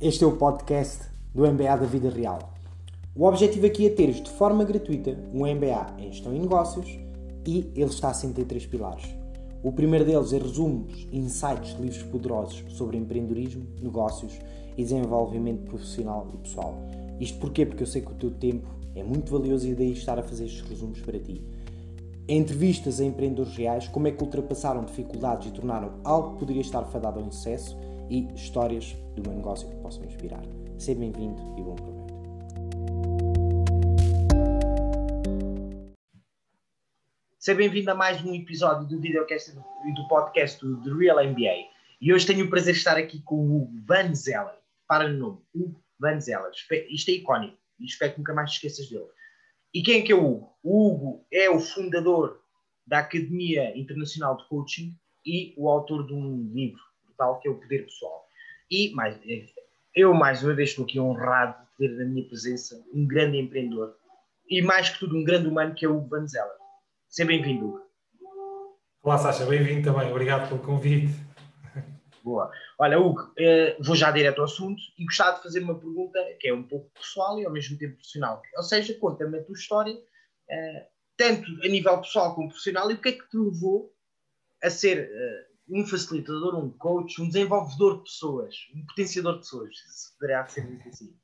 Este é o podcast do MBA da Vida Real. O objetivo aqui é teres de forma gratuita um MBA em Gestão e Negócios e ele está assente em três pilares. O primeiro deles é resumos insights livros poderosos sobre empreendedorismo, negócios e desenvolvimento profissional e pessoal. Isto porquê? Porque eu sei que o teu tempo é muito valioso e daí estar a fazer estes resumos para ti. Entrevistas a empreendedores reais, como é que ultrapassaram dificuldades e tornaram algo que poderia estar fadado ao insucesso e histórias do meu negócio que possam inspirar. Seja bem-vindo e bom proveito. Seja bem-vindo a mais um episódio do videocast e do podcast do The Real MBA. E hoje tenho o prazer de estar aqui com o Van Zeller. Para no nome, Hugo Van Zeller. Isto é icónico e espero que nunca mais te esqueças dele. E quem é que é o Hugo? O Hugo é o fundador da Academia Internacional de Coaching e o autor de um livro tal que é o poder pessoal. E mais, eu mais uma vez estou aqui honrado de ter na minha presença um grande empreendedor e mais que tudo um grande humano que é o Hugo Van Zeller. Seja bem-vindo, Hugo. Olá, Sasha, bem-vindo também. Obrigado pelo convite. Boa. Olha, Hugo, eh, vou já direto ao assunto e gostava de fazer uma pergunta que é um pouco pessoal e ao mesmo tempo profissional. Ou seja, conta-me a tua história, eh, tanto a nível pessoal como profissional, e o que é que te levou a ser eh, um facilitador, um coach, um desenvolvedor de pessoas, um potenciador de pessoas, se poderá ser muito assim.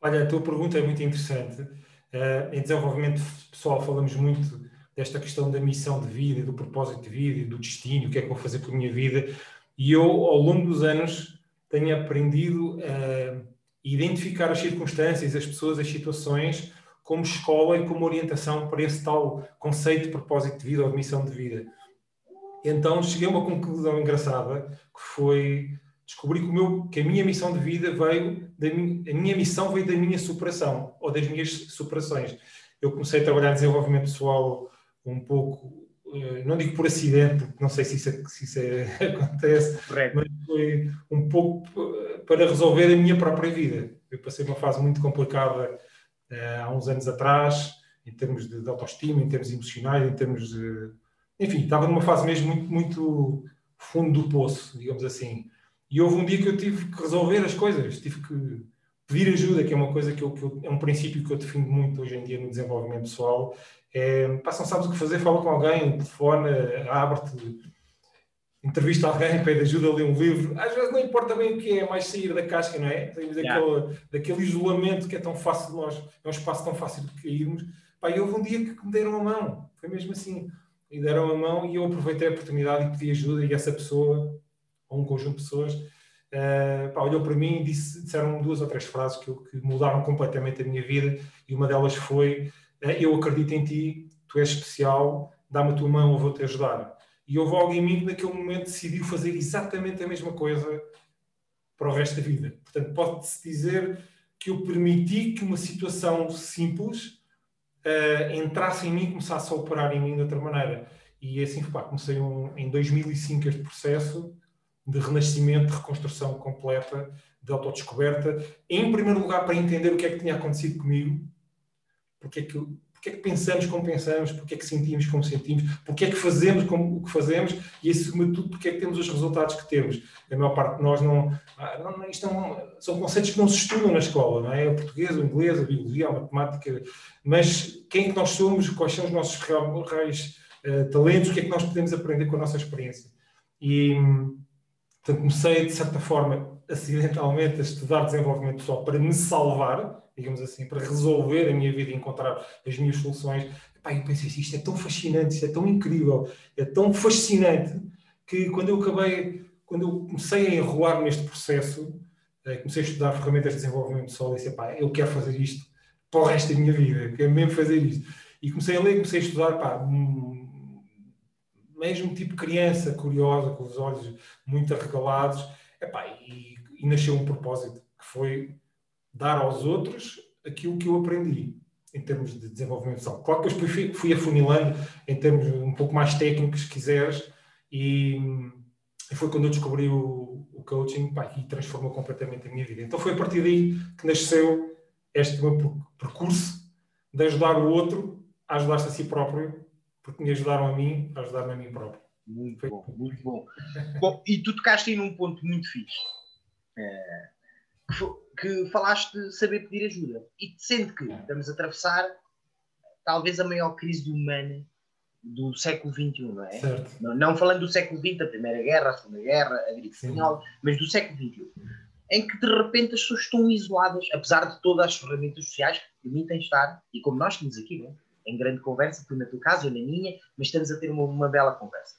Olha, a tua pergunta é muito interessante. Uh, em desenvolvimento pessoal falamos muito desta questão da missão de vida, do propósito de vida, do destino, o que é que vou fazer por minha vida. E eu, ao longo dos anos, tenho aprendido a identificar as circunstâncias, as pessoas, as situações como escola e como orientação para esse tal conceito de propósito de vida ou de missão de vida. Então cheguei a uma conclusão engraçada, que foi descobrir que, o meu, que a minha missão de vida veio, da minha, a minha missão veio da minha superação, ou das minhas superações. Eu comecei a trabalhar em desenvolvimento pessoal um pouco, eh, não digo por acidente, porque não sei se isso, é, se isso é, acontece, Correto. mas foi um pouco para resolver a minha própria vida. Eu passei uma fase muito complicada uh, há uns anos atrás, em termos de, de autoestima, em termos emocionais, em termos de enfim, estava numa fase mesmo muito, muito fundo do poço, digamos assim. E houve um dia que eu tive que resolver as coisas, tive que pedir ajuda, que é uma coisa que, eu, que eu, é um princípio que eu defendo muito hoje em dia no desenvolvimento pessoal. É, pá, não sabes o que fazer, fala com alguém, telefone, abre-te, entrevista alguém, pede ajuda, lê um livro. Às vezes não importa bem o que é, mais sair da casca, não é? Temos yeah. daquele isolamento que é tão fácil de nós, é um espaço tão fácil de cairmos. Pá, e houve um dia que me deram a mão, foi mesmo assim e deram a mão e eu aproveitei a oportunidade e pedi ajuda e essa pessoa, ou um conjunto de pessoas, uh, pá, olhou para mim e disse, disseram duas ou três frases que, que, mudaram completamente a minha vida e uma delas foi uh, eu acredito em ti, tu és especial, dá-me a tua mão, eu vou-te ajudar. E houve alguém em mim que naquele momento decidiu fazer exatamente a mesma coisa para o resto da vida. Portanto, pode-se dizer que eu permiti que uma situação simples uh, entrasse em mim e começasse a operar em mim de outra maneira. E assim, pá, comecei um, em 2005 este processo de renascimento, de reconstrução completa, de autodescoberta. Em primeiro lugar, para entender o que é que tinha acontecido comigo, porque é que porque é que pensamos como pensamos, porque é que sentimos como sentimos, porque é que fazemos como o que fazemos e, acima de tudo, porque é que temos os resultados que temos. A maior parte de nós não. Ah, não isto são conceitos que não se estudam na escola, não é? O português, o inglês, a biologia, a matemática, mas quem é que nós somos, quais são os nossos reais uh, talentos, o que é que nós podemos aprender com a nossa experiência. E, portanto, comecei, de certa forma, acidentalmente, a estudar desenvolvimento pessoal para me salvar digamos assim, para resolver a minha vida e encontrar as minhas soluções. Epá, eu pensei assim, isto é tão fascinante, isto é tão incrível, é tão fascinante, que quando eu acabei, quando eu comecei a enrolar neste processo, eh, comecei a estudar ferramentas de desenvolvimento pessoal e disse, pá, eu quero fazer isto para o resto da minha vida, quero mesmo fazer isto. E comecei a ler, comecei a estudar, pá, mesmo tipo criança, curiosa, com os olhos muito arregalados, epá, e, e nasceu um propósito, que foi dar aos outros aquilo que eu aprendi em termos de desenvolvimento pessoal. Claro que eu fui, fui afunilando em termos um pouco mais técnicos, se quiseres, e, e foi quando eu descobri o, o coaching pá, e transformou completamente a minha vida. Então foi a partir daí que nasceu este meu percurso de ajudar o outro a ajudar-se a si próprio, porque me ajudaram a mim a ajudar-me a mim próprio. Muito foi. bom, muito bom. bom, e tu tocaste aí num ponto muito fixe. É que, falaste de saber pedir ajuda. E sendo que estamos a atravessar talvez a maior crise humana do século XXI, não é? Não, não, falando do século XX, a Primeira Guerra, a Segunda Guerra, a gripe espanhola, mas do século XXI, em que de repente as pessoas estão isoladas, apesar de todas as ferramentas sociais que permitem estar, e como nós estamos aqui, não é? em grande conversa, tu na tua casa, eu na minha, mas estamos a ter uma, uma bela conversa.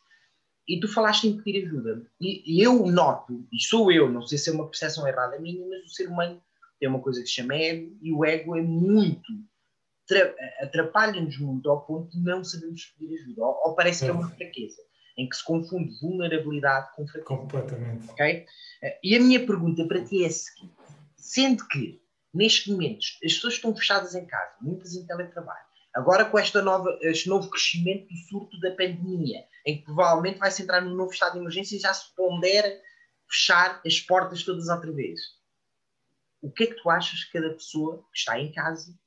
E tu falaste em pedir ajuda. E, e, eu noto, e sou eu, não sei se é uma percepção errada minha, mas o ser humano tem uma coisa que se chama ego, e o ego é muito atrapalha-nos muito ao ponto de não sabermos pedir ajuda, ou, ou parece é. que é uma fraqueza, em que se confunde vulnerabilidade com fraqueza. Completamente. Okay? E a minha pergunta para ti é a seguinte: sendo que nestes momentos as pessoas estão fechadas em casa, muitas em teletrabalho, agora com esta nova, este novo crescimento do surto da pandemia, em que provavelmente vai se entrar num novo estado de emergência e já se pondera fechar as portas todas outra vez. O que é que tu achas que cada pessoa que está em casa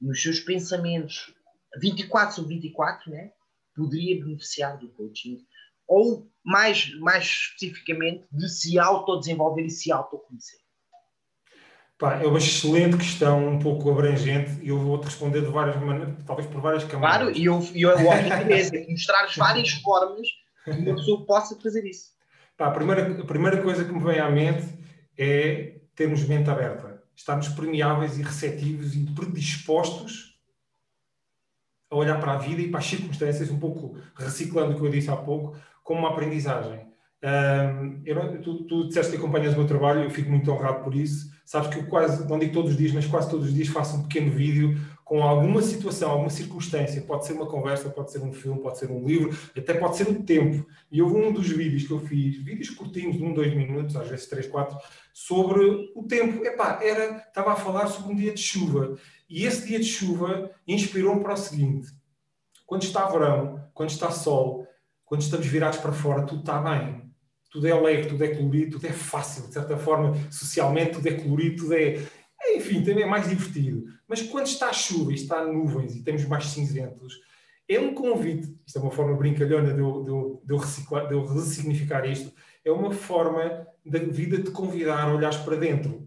nos seus pensamentos 24 sobre 24, né, poderia beneficiar do coaching ou mais, mais especificamente de se autodesenvolver e se autoconhecer? Pá, é uma excelente questão, um pouco abrangente, e eu vou-te responder de várias maneiras, talvez por várias camadas. Claro, e eu, eu, o objetivo é mostrar várias formas que uma pessoa possa fazer isso. Pá, a, primeira, a primeira coisa que me vem à mente é termos mente aberta estarmos permeáveis e receptivos e predispostos a olhar para a vida e para as circunstâncias, um pouco reciclando o que eu disse há pouco, como uma aprendizagem. Um, eu, tu, tu disseste que acompanhas o meu trabalho, eu fico muito honrado por isso. Sabes que eu quase, não digo todos os dias, mas quase todos os dias faço um pequeno vídeo com alguma situação, alguma circunstância. Pode ser uma conversa, pode ser um filme, pode ser um livro, até pode ser um tempo. E houve um dos vídeos que eu fiz, vídeos curtinhos, de um, dois minutos, às vezes três, quatro, sobre o tempo. Epá, era, estava a falar sobre um dia de chuva. E esse dia de chuva inspirou-me para o seguinte: quando está verão, quando está sol, quando estamos virados para fora, tudo está bem. Tudo é alegre, tudo é colorido, tudo é fácil, de certa forma, socialmente, tudo é colorido, tudo é. Enfim, também é mais divertido. Mas quando está chuva e está nuvens e temos mais cinzentos, é um convite. Isto é uma forma brincalhona de eu, de eu, de eu, reciclar, de eu ressignificar isto. É uma forma da vida de convidar a olhares para dentro.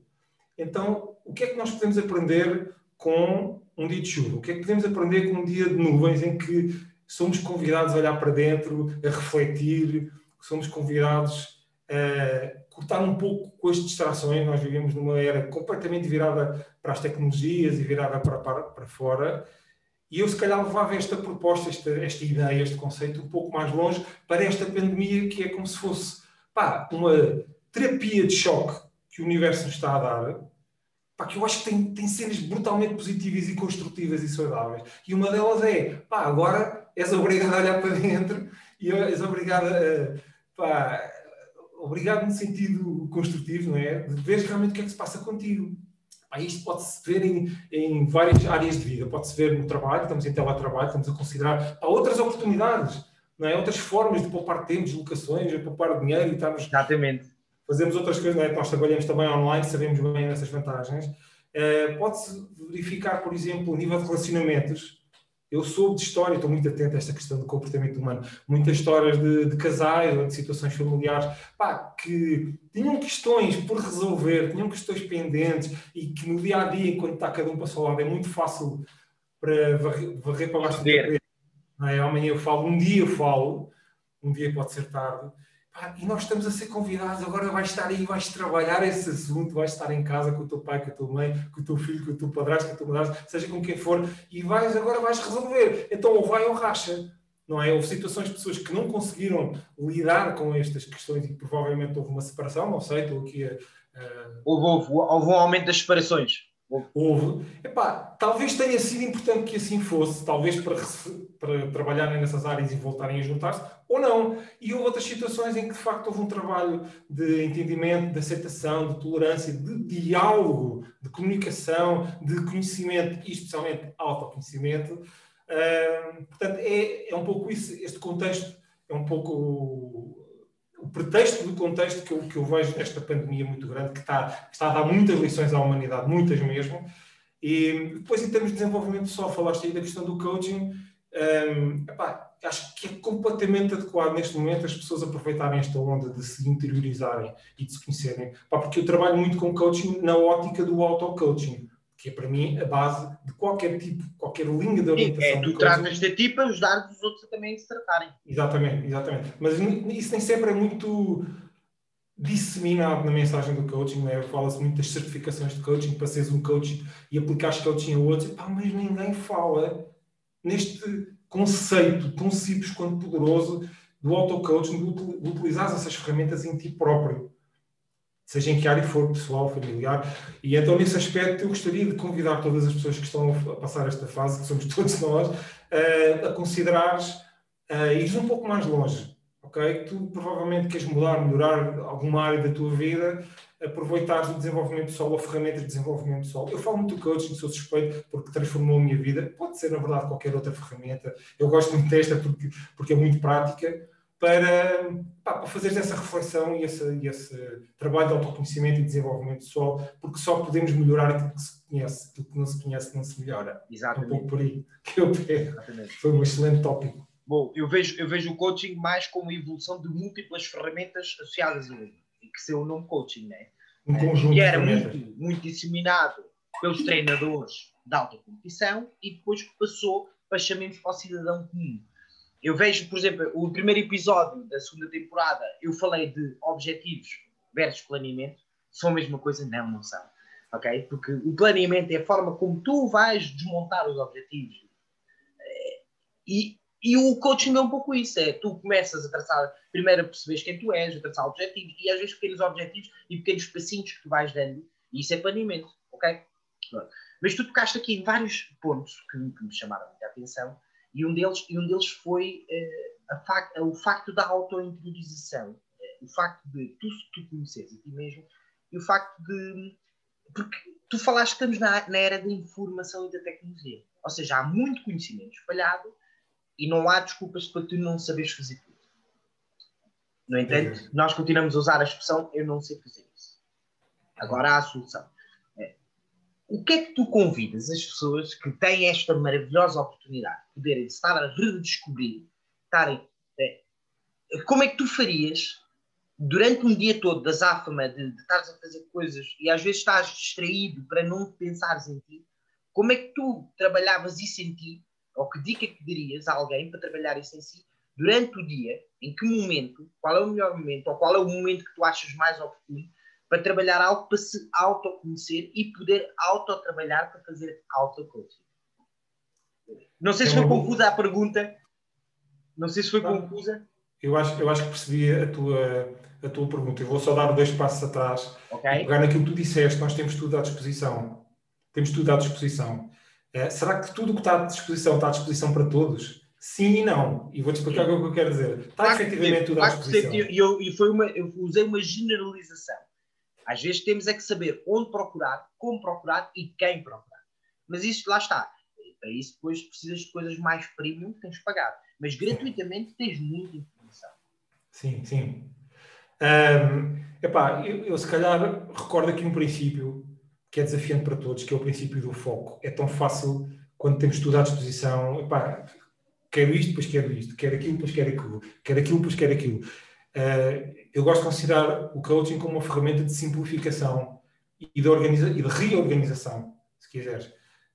Então, o que é que nós podemos aprender com um dia de chuva? O que é que podemos aprender com um dia de nuvens em que somos convidados a olhar para dentro, a refletir, somos convidados a cortar um pouco com as distrações? Nós vivemos numa era completamente virada para as tecnologias e virada para, para, para fora. E eu, se calhar, levava esta proposta, esta, esta ideia, este conceito um pouco mais longe para esta pandemia, que é como se fosse pá, uma terapia de choque que o universo nos está a dar, pá, que eu acho que tem, tem cenas brutalmente positivas e construtivas e saudáveis. E uma delas é, pá, agora és obrigado a olhar para dentro e és obrigado a, pá, obrigado no sentido construtivo, não é? De ver realmente o que é que se passa contigo. Pá, isto pode-se ver em, em, várias áreas de vida. Pode-se ver no trabalho, estamos em teletrabalho, estamos a considerar pá, outras oportunidades, não é? outras formas de poupar tempo, deslocações, de poupar dinheiro e estarmos Exatamente fazemos outras coisas, é? nós trabalhamos também online, sabemos bem essas vantagens. Uh, Pode-se verificar, por exemplo, o nível de relacionamentos. Eu sou de história, estou muito atento a esta questão do comportamento humano. Muitas histórias de, de casais ou de situações familiares pá, que tinham questões por resolver, tinham questões pendentes e que no dia a dia, enquanto está cada um para o seu lado, é muito fácil para varrer, varrer para baixo do tapete. É? Amanhã eu falo, um dia eu falo, um dia pode ser tarde e nós estamos a ser convidados, agora vais estar aí, vais trabalhar esse assunto, vais estar em casa com o teu pai, com a tua mãe, com o teu filho, com o teu padrasto, com a tua madrasta, seja com quem for, e vais, agora vais resolver. Então ou vai ou racha. Não é? Houve situações de pessoas que não conseguiram lidar com estas questões e provavelmente houve uma separação, não sei, estou aqui a. a... Houve, houve, houve um aumento das separações. Houve. Epá, talvez tenha sido importante que assim fosse, talvez para, para trabalharem nessas áreas e voltarem a juntar-se, ou não. E houve outras situações em que de facto houve um trabalho de entendimento, de aceitação, de tolerância, de diálogo, de comunicação, de conhecimento e especialmente autoconhecimento. Uh, portanto, é, é um pouco isso, este contexto é um pouco o pretexto do contexto que eu, que eu vejo desta pandemia muito grande, que está, está a dar muitas lições à humanidade, muitas mesmo. E depois, em termos de desenvolvimento pessoal, falaste aí da questão do coaching, um, epá, acho que é completamente adequado neste momento as pessoas aproveitarem esta onda de se interiorizarem e de se conhecerem. Epá, porque eu trabalho muito com coaching na ótica do auto-coaching, que é para mim a base de qualquer tipo, qualquer linha de orientação. É, tu tratas de ti para ajudar os outros também a se tratarem. Exatamente, exatamente. Mas isso nem sempre é muito disseminado na mensagem do coaching, né? fala-se muito das certificações de coaching para seres um coach e aplicares coaching a outros, Epá, mas ninguém fala neste conceito tão simples quanto poderoso do auto-coaching, de, utilizar essas ferramentas em ti próprio, seja em que área for, pessoal, familiar. E então, nesse aspecto, eu gostaria de convidar todas as pessoas que estão a passar esta fase, que somos todos nós, a considerares uh, ir um pouco mais longe. Ok? Tu provavelmente queres mudar, melhorar alguma área da tua vida, aproveitar o desenvolvimento pessoal ou ferramentas de desenvolvimento pessoal. Eu falo muito do coaching, sou suspeito porque transformou a minha vida. Pode ser, na verdade, qualquer outra ferramenta. Eu gosto muito desta porque, porque é muito prática para, pá, para fazeres essa reflexão e esse, e esse trabalho de autoconhecimento e desenvolvimento pessoal, porque só podemos melhorar aquilo que se conhece, aquilo que não se conhece não se melhora. Exatamente. É um pouco por aí que eu pego. Foi um excelente tópico. Bom, eu vejo, eu vejo o coaching mais como a evolução de múltiplas ferramentas associadas a ele que ser o nome coaching, né? Um conjunto que era muito, muito disseminado pelos treinadores da alta competição e depois passou para chamemos para o cidadão comum. Eu vejo, por exemplo, o primeiro episódio da segunda temporada, eu falei de objetivos versus planeamento. São a mesma coisa? Não, não são. Ok? Porque o planeamento é a forma como tu vais desmontar os objetivos. É, e e o coaching é um pouco isso, é tu começas a traçar, primeiro a perceberes quem tu és, a traçar objetivos, e às vezes pequenos objetivos e pequenos passinhos que tu vais dando, e isso é planeamento, ok? Mas tu tocaste aqui em vários pontos que, que me chamaram muita atenção, e um deles, e um deles foi uh, fac, o facto da auto-interiorização, uh, o facto de tu, tu conheceres a ti mesmo, e o facto de... Porque tu falaste que estamos na, na era da informação e da tecnologia, ou seja, há muito conhecimento espalhado, e não há desculpas para tu não saberes fazer tudo. No entanto, é. nós continuamos a usar a expressão eu não sei fazer isso. Agora há a solução. É. O que é que tu convidas as pessoas que têm esta maravilhosa oportunidade de poderem estar a redescobrir, estarem. É, como é que tu farias durante um dia todo da záfama de, de estares a fazer coisas e às vezes estás distraído para não pensares em ti? Como é que tu trabalhavas isso em ti ou que dica que dirias a alguém para trabalhar isso em si durante o dia? Em que momento? Qual é o melhor momento? Ou qual é o momento que tu achas mais oportuno para trabalhar algo para se autoconhecer e poder autotrabalhar para fazer autocoaching? Não sei se foi confusa a pergunta. Não sei se foi confusa. Eu acho, eu acho que percebi a tua, a tua pergunta. Eu vou só dar dois passos atrás. Okay. Pegar naquilo que tu disseste, nós temos tudo à disposição. Temos tudo à disposição. É, será que tudo o que está à disposição está à disposição para todos? Sim e não. E vou-te explicar o que eu quero dizer. Está claro efetivamente tudo à disposição. E eu, eu, foi uma, eu usei uma generalização. Às vezes temos é que saber onde procurar, como procurar e quem procurar. Mas isso, lá está. Para isso depois precisas de coisas mais premium que tens de pagar. Mas gratuitamente tens muita informação. Sim, sim. Um, epá, eu, eu se calhar recordo aqui um princípio que é desafiante para todos, que é o princípio do foco. É tão fácil quando temos tudo à disposição, epá, quero isto, depois quero isto, quero aquilo, depois quero aquilo, quero aquilo, depois quero aquilo. Uh, eu gosto de considerar o coaching como uma ferramenta de simplificação e de, organiza e de reorganização, se quiseres.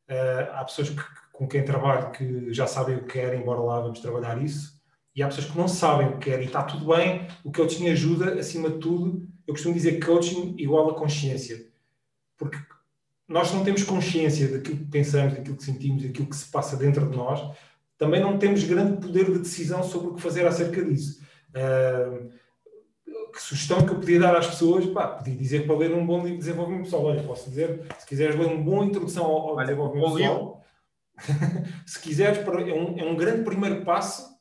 Uh, há pessoas que, com quem trabalho que já sabem o que querem, embora lá vamos trabalhar isso, e há pessoas que não sabem o que querem e está tudo bem. O coaching ajuda, acima de tudo, eu costumo dizer que coaching igual a consciência porque nós não temos consciência daquilo que pensamos, daquilo que sentimos, daquilo que se passa dentro de nós, também não temos grande poder de decisão sobre o que fazer acerca disso. Que sugestão que eu podia dar às pessoas? Pá, podia dizer para ler um bom livro de desenvolvimento pessoal. Olha, posso dizer, se quiseres ler uma boa introdução ao, ao desenvolvimento pessoal, se quiseres, é um, é um grande primeiro passo,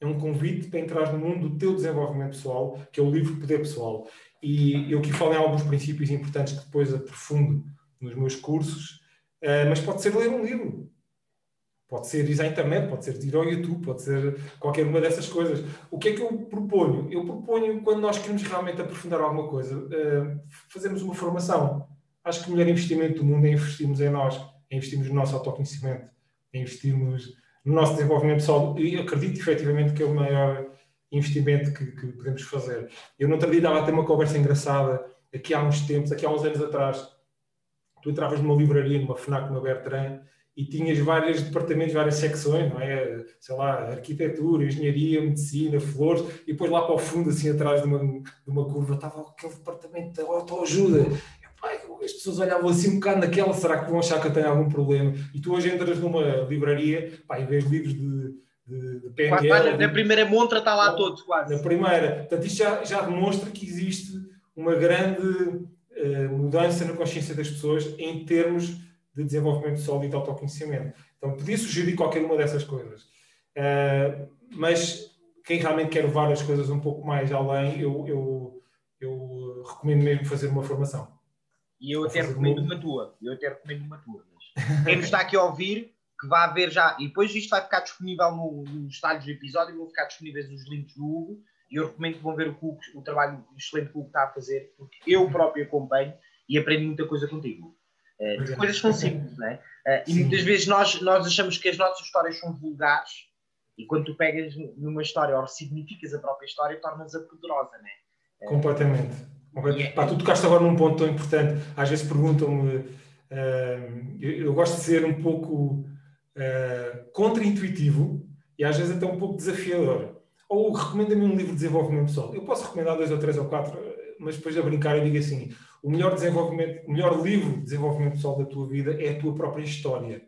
é um convite para entrar no mundo do teu desenvolvimento pessoal, que é o livro Poder Pessoal. E eu aqui falo em alguns princípios importantes que depois aprofundo nos meus cursos, uh, mas pode ser ler um livro, pode ser ir à internet, pode ser ir ao YouTube, pode ser qualquer uma dessas coisas. O que é que eu proponho? Eu proponho, quando nós queremos realmente aprofundar alguma coisa, uh, fazermos uma formação. Acho que o melhor investimento do mundo é investirmos em nós, é investirmos no nosso autoconhecimento, é investirmos no nosso desenvolvimento pessoal e acredito efetivamente que é o maior investimento que, que podemos fazer. Eu outro dia a ter uma conversa engraçada aqui há uns tempos, aqui há uns anos atrás, tu entravas numa livraria, numa FNAC, numa Bertrand, e tinhas vários departamentos, várias secções, não é? Sei lá, arquitetura, engenharia, medicina, flores, e depois lá para o fundo, assim atrás de uma, de uma curva, estava aquele departamento de autoajuda. As pessoas olhavam assim um bocado naquela, será que vão achar que eu tenho algum problema? E tu hoje entras numa livraria, pá, e vês livros de, de, de PNL... Quase, na primeira montra está lá todos, quase. Na primeira. Portanto, isto já, já demonstra que existe uma grande uh, mudança na consciência das pessoas em termos de desenvolvimento sólido e de autoconhecimento. Então, podia sugerir qualquer uma dessas coisas. Uh, mas quem realmente quer levar as coisas um pouco mais além, eu, eu, eu recomendo mesmo fazer uma formação. E eu até recomendo uma... tua. Eu até recomendo uma tua. Mas quem está aqui a ouvir, que vai haver já. E depois isto vai ficar disponível no, nos detalhes do episódio vão ficar disponíveis os links do Hugo. E eu recomendo que vão ver o, Hugo, o trabalho excelente que o Hugo está a fazer, porque eu próprio acompanho e aprendi muita coisa contigo. Uh, coisas são simples, não é? Uh, e muitas vezes nós, nós achamos que as nossas histórias são vulgares e quando tu pegas numa história ou ressignificas a própria história, tornas-a poderosa, não é? Uh, Completamente. Yeah. Pá, tu tocaste agora num ponto tão importante. Às vezes perguntam-me, eu, eu, gosto de ser um pouco contra-intuitivo e às vezes até um pouco desafiador. Ou recomenda-me um livro de desenvolvimento pessoal. Eu posso recomendar dois ou três ou quatro, mas depois a brincar eu digo assim: o melhor desenvolvimento, o melhor livro de desenvolvimento pessoal da tua vida é a tua própria história.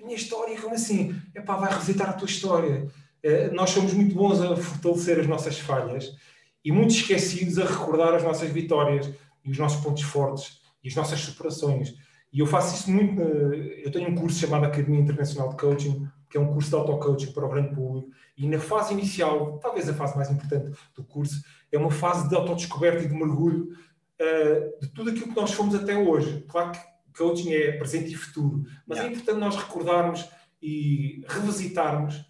A minha história, como assim? É pá, vai revisitar a tua história. É, nós somos muito bons a fortalecer as nossas falhas e muito esquecidos a recordar as nossas vitórias e os nossos pontos fortes e as nossas superações. E eu faço isso muito. Eu tenho um curso chamado Academia Internacional de Coaching, que é um curso de auto-coaching para o grande público. E na fase inicial, talvez a fase mais importante do curso, é uma fase de autodescoberta e de mergulho uh, de tudo aquilo que nós fomos até hoje. Claro que coaching é presente e futuro, mas é yeah. é importante nós recordarmos e revisitarmos.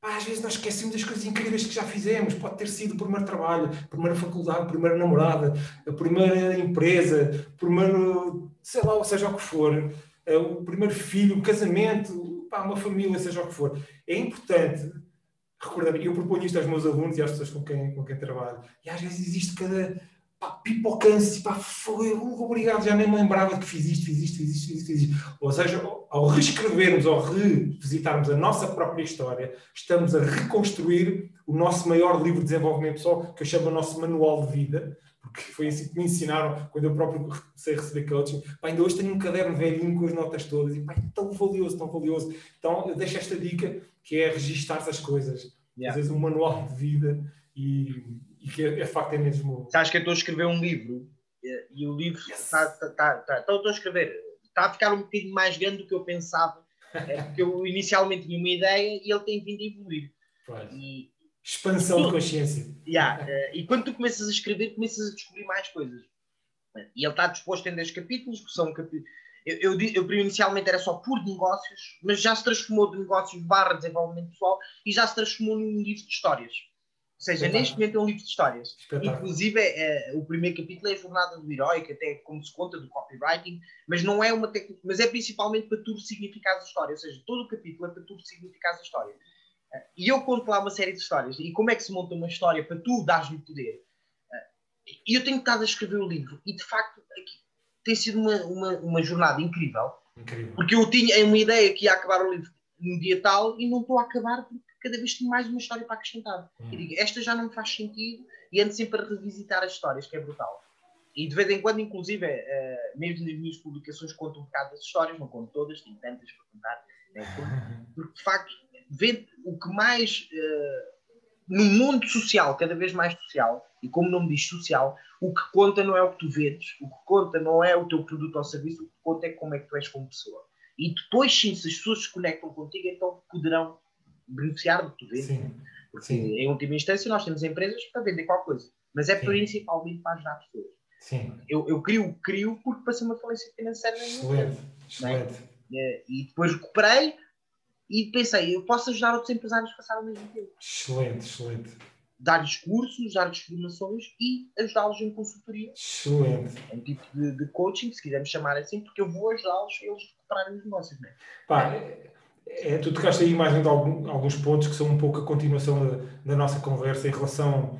Pá, às vezes nós esquecemos das coisas incríveis que já fizemos. Pode ter sido o primeiro trabalho, a primeira faculdade, a primeira namorada, a primeira empresa, o primeiro, sei lá, seja o que for, uh, o primeiro filho, o casamento, pá, uma família, seja o que for. É importante recordar. Eu proponho isto aos meus alunos e às pessoas com quem, com quem trabalho. E às vezes existe cada pá, pipocância, pá, foi, obrigado, já nem me lembrava que fiz isto, fiz isto, fiz isto, fiz isto, fiz isto. Ou seja, ao reescrevermos, ao revisitarmos a nossa própria história, estamos a reconstruir o nosso maior livro de desenvolvimento pessoal, que eu chamo o nosso manual de vida, porque foi assim que me ensinaram quando eu próprio comecei a receber coaching. Pá, ainda hoje tenho um caderno velhinho com as notas todas e pá, é tão valioso, tão valioso. Então eu deixo esta dica que é registar as coisas. Yeah. Às vezes um manual de vida e, e que é, é facto é mesmo. Sabes que eu estou a escrever um livro e, o livro está. Yes. Tá, tá, tá, estou a escrever. Está a ficar um bocadinho mais grande do que eu pensava. É porque eu inicialmente tinha uma ideia e ele tem vindo a evoluir. E, Expansão de consciência. Yeah, e quando tu começas a escrever, começas a descobrir mais coisas. E ele está disposto em 10 capítulos, que são capítulos. Eu, eu, eu, inicialmente era só por negócios, mas já se transformou de negócios barra desenvolvimento pessoal e já se transformou num livro de histórias. Ou seja, neste momento é um livro de histórias. Inclusive, é, é, o primeiro capítulo é a jornada do herói, que até como se conta do copywriting, mas não é uma técnica, mas é principalmente para tu significar a história. Ou seja, todo o capítulo é para tu significar a história. E eu conto lá uma série de histórias. E como é que se monta uma história para tu dares-lhe poder? E eu tenho estado a escrever o livro, e de facto tem sido uma, uma, uma jornada incrível. incrível. Porque eu tinha uma ideia que ia acabar o livro no dia tal e não estou a acabar porque cada vez tenho mais uma história para acrescentar. Hum. E digo, esta já não me faz sentido e ando sempre a revisitar as histórias, que é brutal. E de vez em quando, inclusive, é, mesmo nas minhas publicações, conto um bocado das histórias, não conto todas, tenho tantas para contar, né? porque de facto, vê o que mais uh, no mundo social, cada vez mais social, e como não me diz social, o que conta não é o que tu vendes, o que conta não é o teu produto ou serviço, o que conta é como é que tu és como pessoa. E depois, sim, se as pessoas se conectam contigo, então poderão beneficiar do que tu vendes. Sim. Porque, Sim. em última instância, nós temos empresas para vender qualquer coisa, mas é Sim. principalmente para ajudar pessoas. Sim. Eu, eu crio, crio porque passei uma falência financeira. Excelente, excelente. É? E depois recuperei e pensei, eu posso ajudar outros empresários a passar ao mesmo tempo. Excelente, excelente. Dar-lhes cursos, dar-lhes formações e ajudá-los em consultoria. Excelente. É um tipo de, de, coaching, se quisermos chamar assim, porque eu vou ajudá-los a eles recuperarem os negócios. Não é? Pá, é é, tu tocaste aí mais ainda algum, alguns pontos que são um pouco a continuação da, da nossa conversa em relação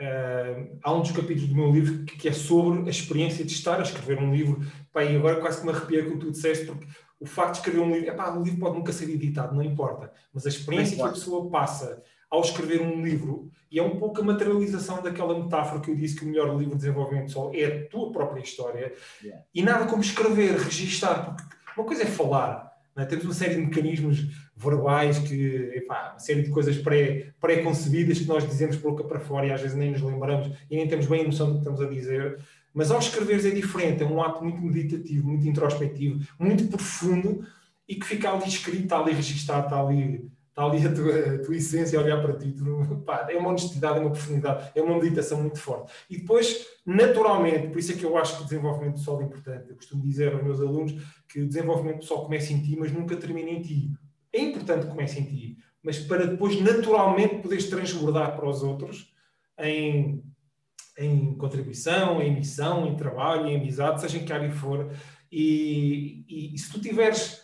Uh, há um dos capítulos do meu livro que, que, é sobre a experiência de estar a escrever um livro. Pá, e agora quase que me arrepia com o que tu disseste, porque o facto de escrever um livro, epá, o livro pode nunca ser editado, não importa, mas a experiência que a pessoa passa ao escrever um livro, e é um pouco a materialização daquela metáfora que eu disse que o melhor livro de desenvolvimento pessoal é a tua própria história, yeah. e nada como escrever, registar, porque uma coisa é falar, é? temos uma série de mecanismos verbais, que, epá, uma série de coisas pré-concebidas pré que nós dizemos por boca para fora e às vezes nem nos lembramos e nem temos bem a noção do que estamos a dizer. Mas ao escreveres é diferente, é um ato muito meditativo, muito introspectivo, muito profundo e que fica ali escrito, está ali registado, está ali, está ali a, tua, a tua essência a olhar para ti. Tu, pá, é uma honestidade, é uma profundidade, é uma meditação muito forte. E depois, naturalmente, por isso é que eu acho que o desenvolvimento pessoal é importante. Eu costumo dizer aos meus alunos que o desenvolvimento pessoal começa em ti, mas nunca termina em ti. É importante que comece em ti, mas para depois naturalmente poderes transbordar para os outros em em contribuição, em missão, em trabalho, em amizade, seja em que área for. E, e, e se tu tiveres,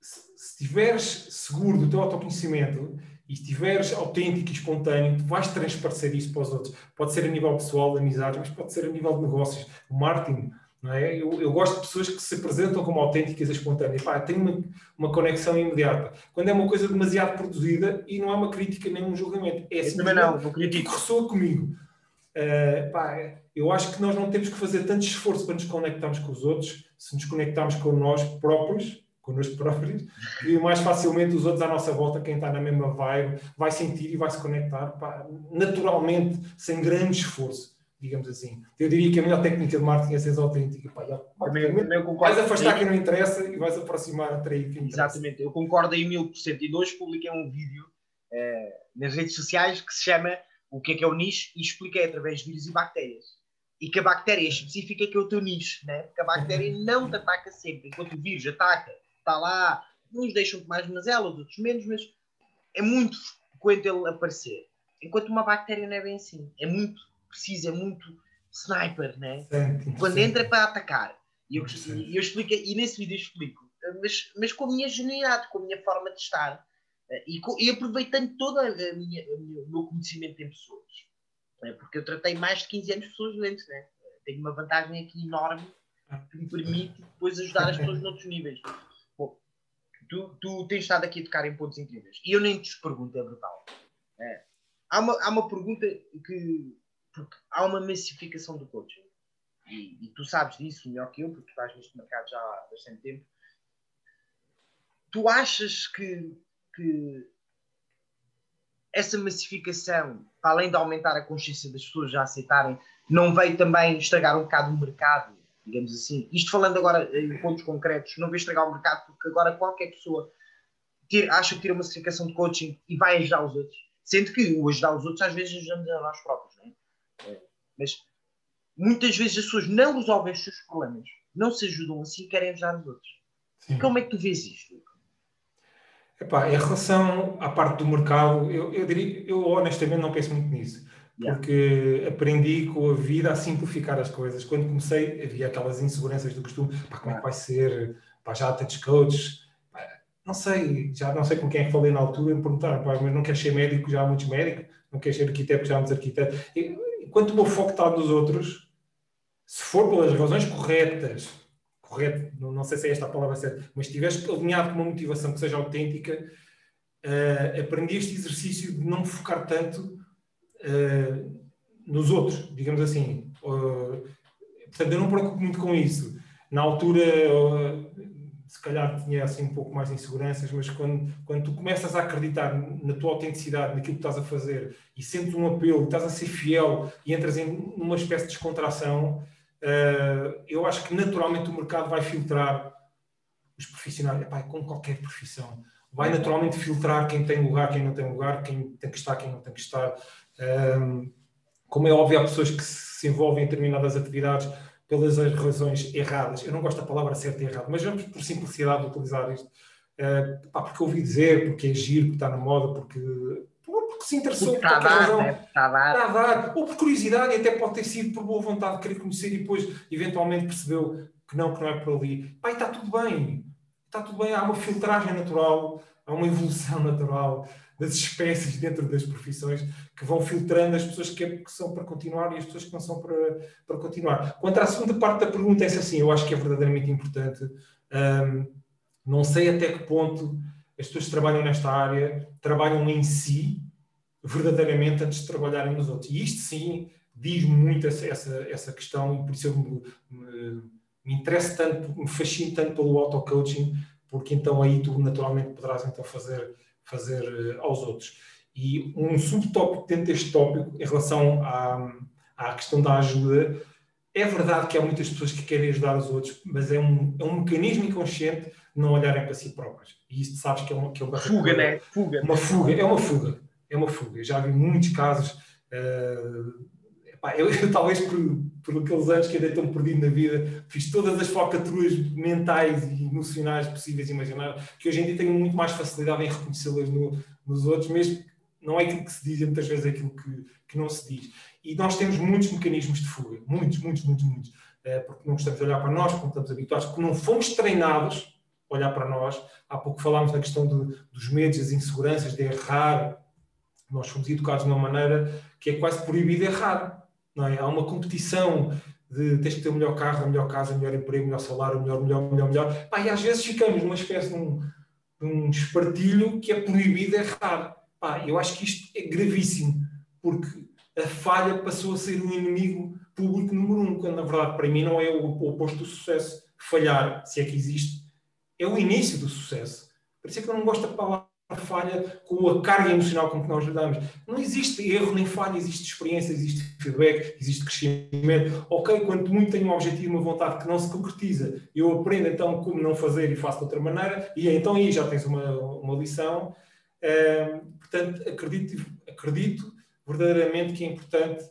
se, tiveres seguro do teu autoconhecimimento e estiveres autêntico e espontâneo, tu vais transparecer isso para os outros. Pode ser a nível pessoal, de amizades, mas pode ser a nível de negócios. O marketing, não é? Eu, eu, gosto de pessoas que se apresentam como autênticas e espontâneas. Pá, tem uma, uma conexão imediata. Quando é uma coisa demasiado produzida, e não é uma crítica nem um julgamento, é assim, também não, não que ressoa comigo. Uh, pá, eu acho que nós não temos que fazer tanto esforço para nos conectarmos com os outros, se nos conectarmos com nós próprios, connosco próprios, e mais facilmente os outros à nossa volta, quem está na mesma vibe, vai sentir e vai se conectar pá, naturalmente, sem grande esforço, digamos assim. Eu diria que a melhor técnica de marketing é ser autêntico. Pá, também, também vais afastar quem não interessa e vais aproximar, atrair quem interessa. Exatamente, eu concordo aí mil por cento. E hoje publiquei um vídeo eh, nas redes sociais que se chama o que é que é o nicho e expliquei através de vírus e bactérias. E que a bactéria específica é que é o teu nicho, né? porque a bactéria não te ataca sempre, enquanto o vírus ataca, está lá, uns deixam-te mais ela, outros menos, mas é muito frequente ele aparecer. Enquanto uma bactéria não é bem assim, é muito preciso, é muito sniper, né? Quando entra é para atacar. E eu, eu explico, e nesse vídeo eu explico, mas, mas com a minha genuinidade, com a minha forma de estar e, e aproveitando todo o meu conhecimento em pessoas. Né? Porque eu tratei mais de 15 anos de pessoas doentes. Né? Tenho uma vantagem aqui enorme que me permite depois ajudar as pessoas noutros níveis. Tu, tu tens estado aqui a tocar em pontos incríveis. E eu nem te pergunto, é brutal. É, há, uma, há uma pergunta que. Porque há uma massificação do coaching. E, e, tu sabes disso melhor que eu, porque estás neste mercado já há bastante tempo. Tu achas que que essa massificação, para além de aumentar a consciência das pessoas já aceitarem, não veio também estragar um bocado o mercado, digamos assim. Isto falando agora em pontos concretos, não veio estragar o mercado porque agora qualquer pessoa ter, acha que tira uma certificação de coaching e vai ajudar os outros. Sendo que o ajudar os outros às vezes ajudamos a nós próprios, não é? é? Mas muitas vezes as pessoas não resolvem os seus problemas, não se ajudam assim e querem ajudar os outros. Sim. Como é que tu vês isto? Epá, em relação à parte do mercado, eu, eu, diria, eu honestamente não penso muito nisso. Yeah. Porque aprendi com a vida a simplificar as coisas. Quando comecei, havia aquelas inseguranças do costume. Pá, como é que vai ser? Pá, já há tantos coaches. Não sei, já não sei com quem é que falei na altura. Me perguntaram, pá, mas não queres ser médico? Já há muitos médicos. Não queres ser arquiteto? Já há muitos arquitetos. Enquanto o meu foco está nos outros, se for pelas razões corretas, correto, não, sei se é esta a palavra certa, mas estiveres alinhado com uma motivação que seja autêntica, uh, aprendi este exercício de não focar tanto uh, nos outros, digamos assim. Uh, portanto, eu não me preocupo muito com isso. Na altura, se calhar tinha assim um pouco mais de inseguranças, mas quando, quando tu começas a acreditar na tua autenticidade, naquilo que estás a fazer, e sentes um apelo, estás a ser fiel e entras em uma espécie de descontração, eu acho que naturalmente o mercado vai filtrar os profissionais, epá, com qualquer profissão, vai naturalmente filtrar quem tem lugar, quem não tem lugar, quem tem que estar, quem não tem que estar. Como é óbvio, há pessoas que se envolvem em determinadas atividades pelas razões erradas. Eu não gosto da palavra certa e errada, mas vamos por simplicidade utilizar isto. Porque ouvi dizer, porque é giro, porque está na moda, porque porque se interessou por qualquer razão. Né? Está a dar. Está a dar. Ou por curiosidade, e até pode ter sido por boa vontade de querer conhecer e depois eventualmente percebeu que não, que não é por ali. Pai, está tudo bem. está tudo bem, há uma filtragem natural, há uma evolução natural das espécies dentro das profissões que vão filtrando as pessoas que, é, que são para continuar e as pessoas que não são para, para continuar. Quanto à segunda parte da pergunta, essa sim, eu acho que é verdadeiramente importante. Um, não sei até que ponto as pessoas que trabalham nesta área trabalham em si verdadeiramente antes de trabalharem nos outros. E isto sim diz muito essa, essa, essa questão e por isso eu me, me, me interesso tanto, me fascino tanto pelo auto-coaching, porque então aí tu naturalmente poderás então fazer, fazer uh, aos outros. E um subtópico dentro deste tópico, em relação à, à questão da ajuda, é verdade que há muitas pessoas que querem ajudar os outros, mas é um, é um mecanismo inconsciente de não olharem para si próprios. E isto sabes que é uma, que é uma fuga, né? Fuga. Uma fuga, é uma fuga. É uma fuga. Eu já vi muitos casos. Uh, epá, eu, eu, talvez por, por aqueles anos que ainda tão perdido na vida, fiz todas as focaturas mentais e emocionais possíveis e imagináveis, que hoje em dia tenho muito mais facilidade em reconhecê-las no, nos outros, mesmo não é aquilo que se diz, é muitas vezes é aquilo que, que não se diz. E nós temos muitos mecanismos de fuga, muitos, muitos, muitos, muitos, eh, porque não gostamos de olhar para nós, porque estamos habituados, porque não fomos treinados a olhar para nós. Há pouco falámos da questão de, dos medos, das inseguranças, de errar. Nós fomos educados de uma maneira que é quase proibido errar. Não é? Há uma competição de tens que ter o melhor carro, a melhor casa, o melhor emprego, o melhor salário, o melhor, melhor, melhor, melhor. Pá, e às vezes ficamos numa espécie de um, de um espartilho que é proibido errar. Pá, eu acho que isto é gravíssimo, porque a falha passou a ser um inimigo público número um, quando na verdade para mim não é o oposto do sucesso. Falhar, se é que existe, é o início do sucesso. Por isso é que eu não gosto da palavra falha com a carga emocional com que nós lidamos. Não existe erro nem falha, existe experiência, existe feedback, existe crescimento. Ok, quanto muito tenho um objetivo, uma vontade que não se concretiza, eu aprendo então como não fazer e faço de outra maneira, e então aí já tens uma, uma lição. portanto, acredito, acredito verdadeiramente que é importante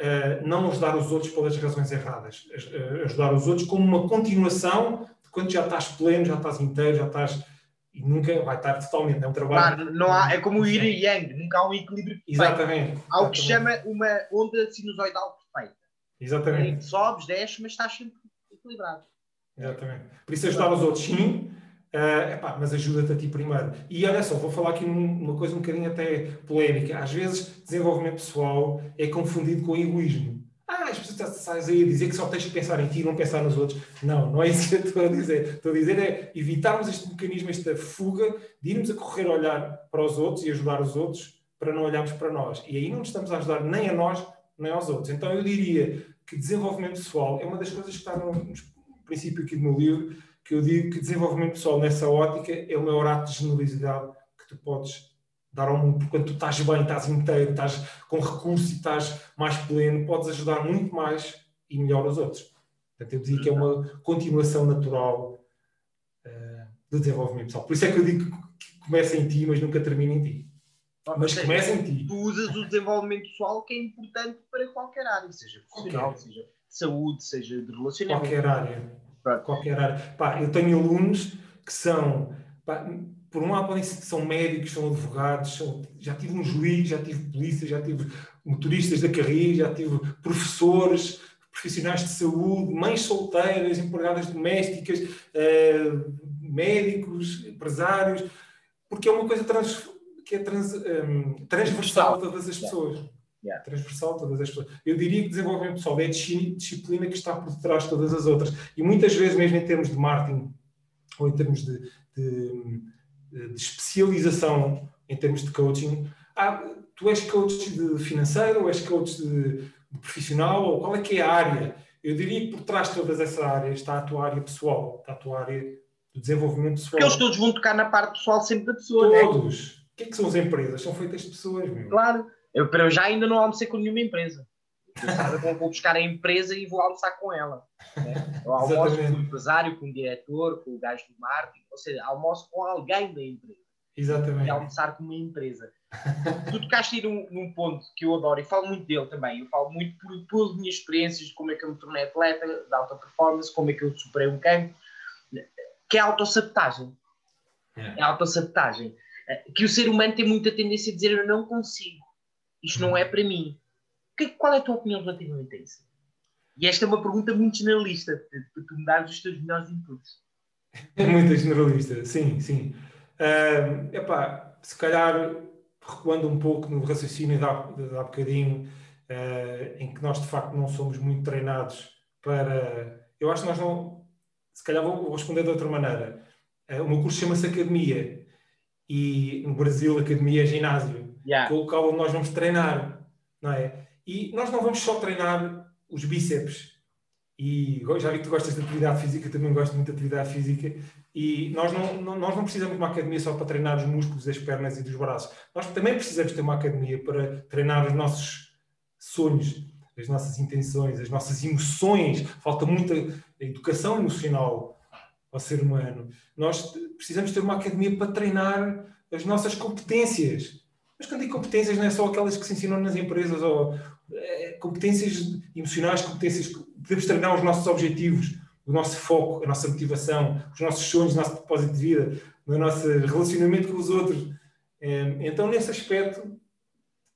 uh, não ajudar os outros pelas razões erradas, uh, ajudar os outros como uma continuação de quando já estás pleno, já estás inteiro, já estás. E nunca vai estar totalmente. É um trabalho. Claro, não há, é como o yin e yang, nunca há um equilíbrio perfeito. Exatamente. Há o que se chama uma onda sinusoidal perfeita. Exatamente. Sobes, desces, mas estás sempre equilibrado. Exatamente. Por isso ajudar os outros, sim, Uh, epá, mas ajuda-te a ti primeiro. E olha só, vou falar aqui uma coisa um bocadinho até polémica. Às vezes, desenvolvimento pessoal é confundido com egoísmo. Ah, as pessoas estão aí a dizer que só tens que pensar em ti e não pensar nos outros. Não, não é isso que eu estou a dizer. Estou a dizer é evitarmos este mecanismo, esta fuga de irmos a correr a olhar para os outros e ajudar os outros para não olharmos para nós. E aí não estamos a ajudar nem a nós, nem aos outros. Então eu diria que desenvolvimento pessoal é uma das coisas que está no, no princípio aqui do meu livro, que eu digo que desenvolvimento pessoal nessa ótica é o maior ato de generosidade que tu podes dar ao mundo, porque quando tu estás bem, estás inteiro, estás com recursos e estás mais pleno, podes ajudar muito mais e melhor os outros. Portanto, eu digo que é uma continuação natural uh, do desenvolvimento pessoal. Por isso é que eu digo que começa em ti, mas nunca termina em ti. Mas começa em ti. Tu usas o desenvolvimento pessoal que é importante para qualquer área, seja profissional, seja de saúde, seja de relacionamento. Qualquer área para qualquer área. Pá, eu tenho alunos que são, pá, por um lado, podem ser, são médicos, são advogados, são, já tive um juiz, já tive polícia, já tive motoristas da carrinha, já tive professores, profissionais de saúde, mães solteiras, empregadas domésticas, uh, médicos, empresários, porque é uma coisa trans, que é trans, um, eh, transversal a todas as pessoas. Yeah. Transversal, todas as pessoas. Eu diria que desenvolvimento pessoal é a disciplina que está por detrás de todas as outras. E muitas vezes, mesmo em termos de marketing, ou em termos de, de, de especialização, em termos de coaching, ah, tu és coach de financeiro, ou és coach de, de, profissional, ou qual é que é a área? Eu diria que por trás de todas essas áreas está a tua área pessoal, está a tua área de desenvolvimento pessoal. Porque eles todos vão tocar na parte pessoal sempre da pessoa. Todos. Né? O que é que são as empresas? São feitas de pessoas, meu. Claro. Eu, eu já ainda não almocei com nenhuma empresa. Eu vou buscar a empresa e vou almoçar com ela. Né? Eu almoço com o empresário, com o diretor, com o gajo do marketing, ou seja, almoço com alguém da empresa. Exatamente. E almoçar com uma empresa. tu tocaste aí num, num, ponto que eu adoro e falo muito dele também. Eu falo muito por as minhas experiências de como é que eu me tornei atleta de alta performance, como é que eu superei um campo, que é a autossabotagem. É, é a autossabotagem. Que o ser humano tem muita tendência a dizer eu não consigo isto não é para mim. Que, qual é a tua opinião relativamente a isso? E esta é uma pergunta muito generalista, para tu me dares os teus melhores inputs. É muito generalista, sim, sim. Uh, epá, se calhar, recuando um pouco no raciocínio de há, de há bocadinho, uh, em que nós de facto não somos muito treinados para. Eu acho que nós não. Se calhar vou, responder de outra maneira. Uh, o meu curso chama-se Academia e no Brasil, Academia é ginásio, yeah. com o qual nós vamos treinar, não é? E nós não vamos só treinar os bíceps e já vi que tu gostas de atividade física, também gosto muito de atividade física. E nós não, não, nós não precisamos de uma academia só para treinar os músculos das pernas e dos braços. Nós também precisamos ter uma academia para treinar os nossos sonhos, as nossas intenções, as nossas emoções. Falta muita educação emocional ao ser humano. Nós precisamos ter uma academia para treinar as nossas competências. Mas quando digo competências, não é só aquelas que se ensinam nas empresas, ou competências emocionais, competências podemos treinar os nossos objetivos, o nosso foco, a nossa motivação, os nossos sonhos, o nosso propósito de vida, o nosso relacionamento com os outros. Ehm, então, nesse aspecto,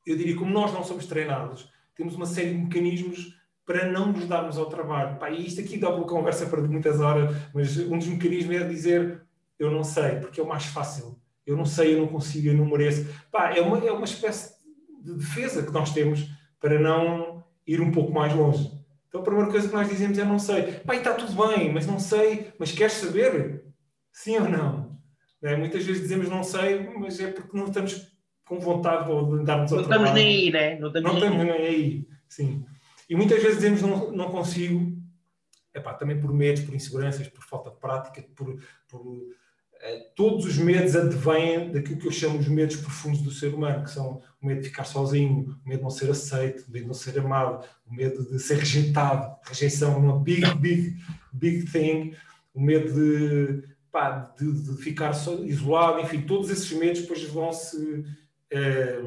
eu diria, como nós não somos treinados, temos uma série de mecanismos para não nos darmos ao trabalho. Pá, e isto aqui dá uma conversa para muitas horas, mas um dos mecanismos é dizer eu não sei, porque é o mais fácil. Eu não sei, eu não consigo, eu não mereço. Pá, é, uma, é uma espécie de defesa que nós temos para não ir um pouco mais longe. Então a primeira coisa que nós dizemos é não sei. Pai, está tudo bem, mas não sei, mas queres saber? Sim ou não? É, muitas vezes dizemos não sei, mas é porque não estamos com vontade de darmos ao Não estamos nem aí, né? Não estamos, não estamos nem aí. Sim. E muitas vezes dizemos não, não consigo, epá, também por medos, por inseguranças, por falta de prática, por, por todos os medos advêm daquilo que eu chamo os medos profundos do ser humano, que são o medo de ficar sozinho, o medo de não ser aceito, o medo de não ser amado, o medo de ser rejeitado, rejeição, uma big, big, big thing, o medo de, pá, de, de ficar isolado, enfim, todos esses medos depois vão-se é,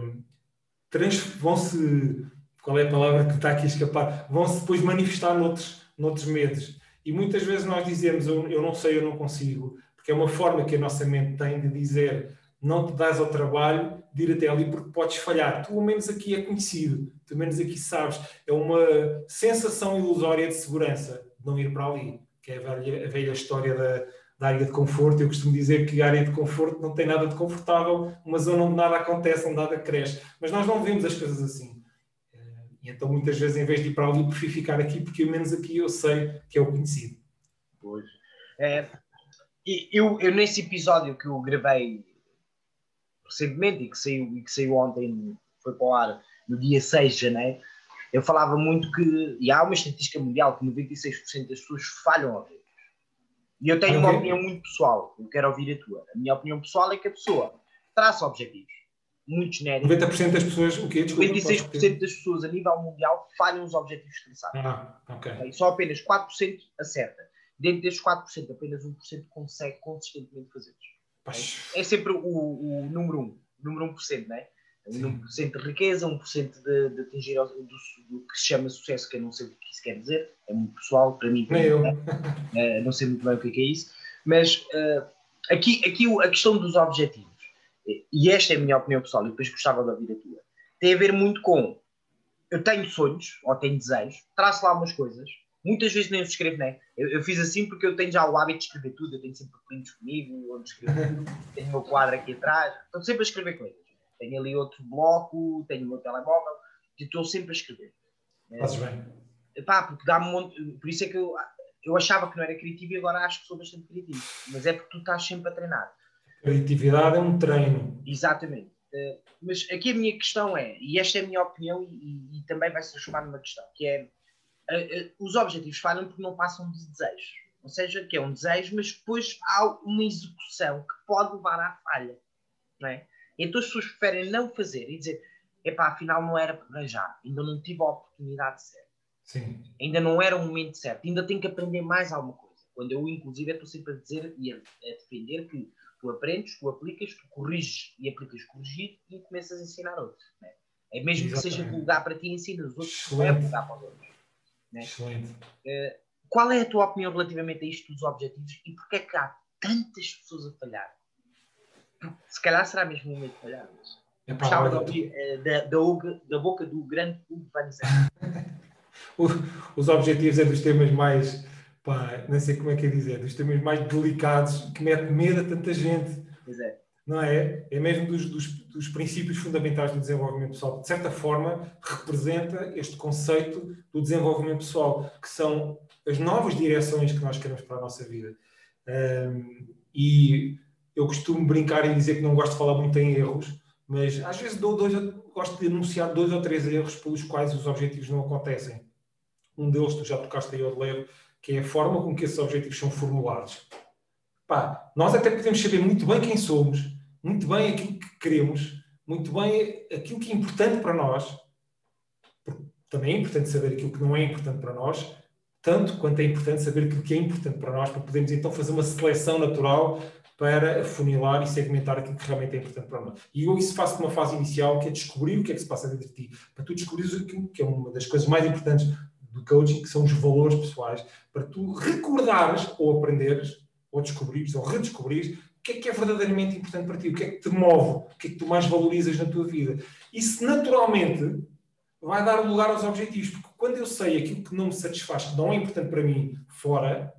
trans, vão-se, qual é a palavra que está aqui a escapar, vão-se depois manifestar noutros, noutros medos. E muitas vezes nós dizemos, eu, eu não sei, eu não consigo, porque é uma forma que a nossa mente tem de dizer não te dás ao trabalho de ir até ali porque podes falhar. Tu, ao menos aqui é conhecido, tu, ao menos aqui sabes. É uma sensação ilusória de segurança de não ir para ali, que é a velha, a velha história da, da área de conforto. Eu costumo dizer que a área de conforto não tem nada de confortável, uma zona onde nada acontece, onde nada cresce. Mas nós não vemos as coisas assim. E então, muitas vezes, em vez de ir para ali, prefiro ficar aqui, porque ao menos aqui eu sei que é o conhecido. Pois. É, eu, eu, nesse episódio que eu gravei recentemente e que saiu, e que saiu ontem, foi para o ar no dia 6 de janeiro, eu falava muito que, e há uma estatística mundial que 96% das pessoas falham objetivos. E eu tenho okay. uma opinião muito pessoal, eu quero ouvir a tua. A minha opinião pessoal é que a pessoa traça objetivos muito genéricos. 90% das pessoas, o quê? Desculpa, 96% das pessoas a nível mundial falham os objetivos traçados. Ah, ok. E só apenas 4% acerta. Dentro destes 4%, apenas 1% consegue consistentemente fazê-los. É, é sempre o, o número 1, o número 1%, não é? Um 1% de riqueza, 1% de, de atingir o, do, do, que se chama sucesso, que eu não sei o que isso quer dizer, é muito pessoal, para mim, para mim eu. Uh, não sei muito bem o que é, que é isso, mas uh, aqui, aqui a questão dos objetivos, e esta é a minha opinião pessoal, e depois gostava de ouvir a tua, tem a ver muito com eu tenho sonhos, ou tenho desejos, traço lá umas coisas, Muitas vezes nem os escrevo, né? Eu, eu, fiz assim porque eu tenho já o hábito de escrever tudo, eu tenho sempre prints comigo, onde escrevo tudo, tenho o meu quadro aqui atrás, estou sempre a escrever coisas. Tenho ali outro bloco, tenho o meu telemóvel, e estou sempre a escrever. Fazes bem. Pá, porque dá-me um monte. Por isso é que eu, eu achava que não era criativo e agora acho que sou bastante criativo. Mas é porque tu estás sempre a treinar. Criatividade é um treino. Exatamente. Uh, mas aqui a minha questão é, e esta é a minha opinião, e, e também vai se transformar numa questão, que é os objetivos falham porque não passam de desejos. Ou seja, que é um desejo, mas depois há uma execução que pode levar à falha. Não é? Então as pessoas preferem não fazer e dizer: epá, afinal não era para já, ainda não tive a oportunidade certa. Sim. Ainda não era o momento certo, ainda tenho que aprender mais alguma coisa. Quando eu, inclusive, estou sempre a dizer e a, a defender que tu aprendes, tu aplicas, tu corriges e aplicas corrigir e começas a ensinar outros. É? é mesmo Exatamente. que seja vulgar para ti, ensina os outros, não é vulgar para os outros. Né? Excelente. Uh, qual é a tua opinião relativamente a isto dos objetivos e porquê é que há tantas pessoas a falhar? Se calhar será mesmo o momento de falhar. Mas... Gostava de ouvir uh, da, da, da, boca do grande Hugo Van Os objetivos é dos temas mais, pá, não sei como é que é dizer, dos temas mais delicados que mete medo a tanta gente. Pois é. Não é? É mesmo dos, dos, dos princípios fundamentais do desenvolvimento pessoal. De certa forma, representa este conceito do desenvolvimento pessoal, que são as novas direções que nós queremos para a nossa vida. Um, e eu costumo brincar e dizer que não gosto de falar muito em erros, mas às vezes dou dois, gosto de anunciar dois ou três erros pelos quais os objetivos não acontecem. Um deles, tu já tocaste aí leve, que é a forma com que esses objetivos são formulados. Pá, nós até podemos saber muito bem quem somos, muito bem aquilo que queremos, muito bem aquilo que é importante para nós, também é importante saber aquilo que não é importante para nós, tanto quanto é importante saber aquilo que é importante para nós, para podermos então fazer uma seleção natural para funilar e segmentar aquilo que realmente é importante para nós. E eu isso faço numa fase inicial, que é descobrir o que é que se passa dentro de ti, para tu descobrires aquilo que é uma das coisas mais importantes do coaching, que são os valores pessoais, para tu recordares ou aprenderes, ou descobrires, ou redescobrires o que é que é verdadeiramente importante para ti, o que é que te move, o que é que tu mais valorizas na tua vida. Isso naturalmente vai dar lugar aos objetivos, porque quando eu sei aquilo que não me satisfaz, que não é importante para mim, fora,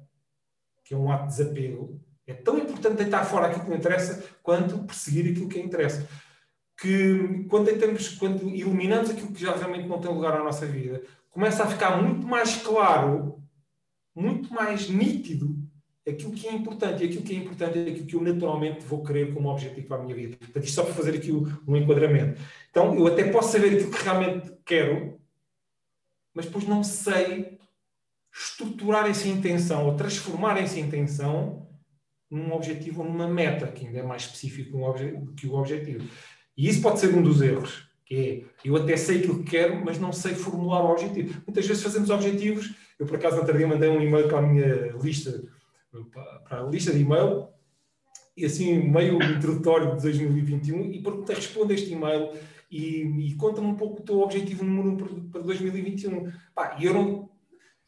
que é um ato de desapego, é tão importante deitar fora aquilo que me interessa quanto perseguir aquilo que interessa. Que quando, tentamos, quando aquilo que já realmente não tem lugar na nossa vida, começa a ficar muito mais claro, muito mais nítido aquilo que é importante. E aquilo que é importante é aquilo que eu naturalmente vou querer como objetivo para a minha vida. Portanto, isto só para fazer aqui um enquadramento. Então, eu até posso saber aquilo que realmente quero, mas depois não sei estruturar essa intenção ou transformar essa intenção num objetivo ou numa meta, que ainda é mais específico que o objetivo. E isso pode ser um dos erros, que é, eu até sei aquilo que quero, mas não sei formular o objetivo. Muitas vezes fazemos objetivos, eu por acaso outro dia mandei um e-mail para a minha lista, para a lista de e-mail, e assim, meio introdutório de 2021, e perguntei, responde este e-mail e, e conta-me um pouco o teu objetivo número 1 para 2021. Pá, e eu não,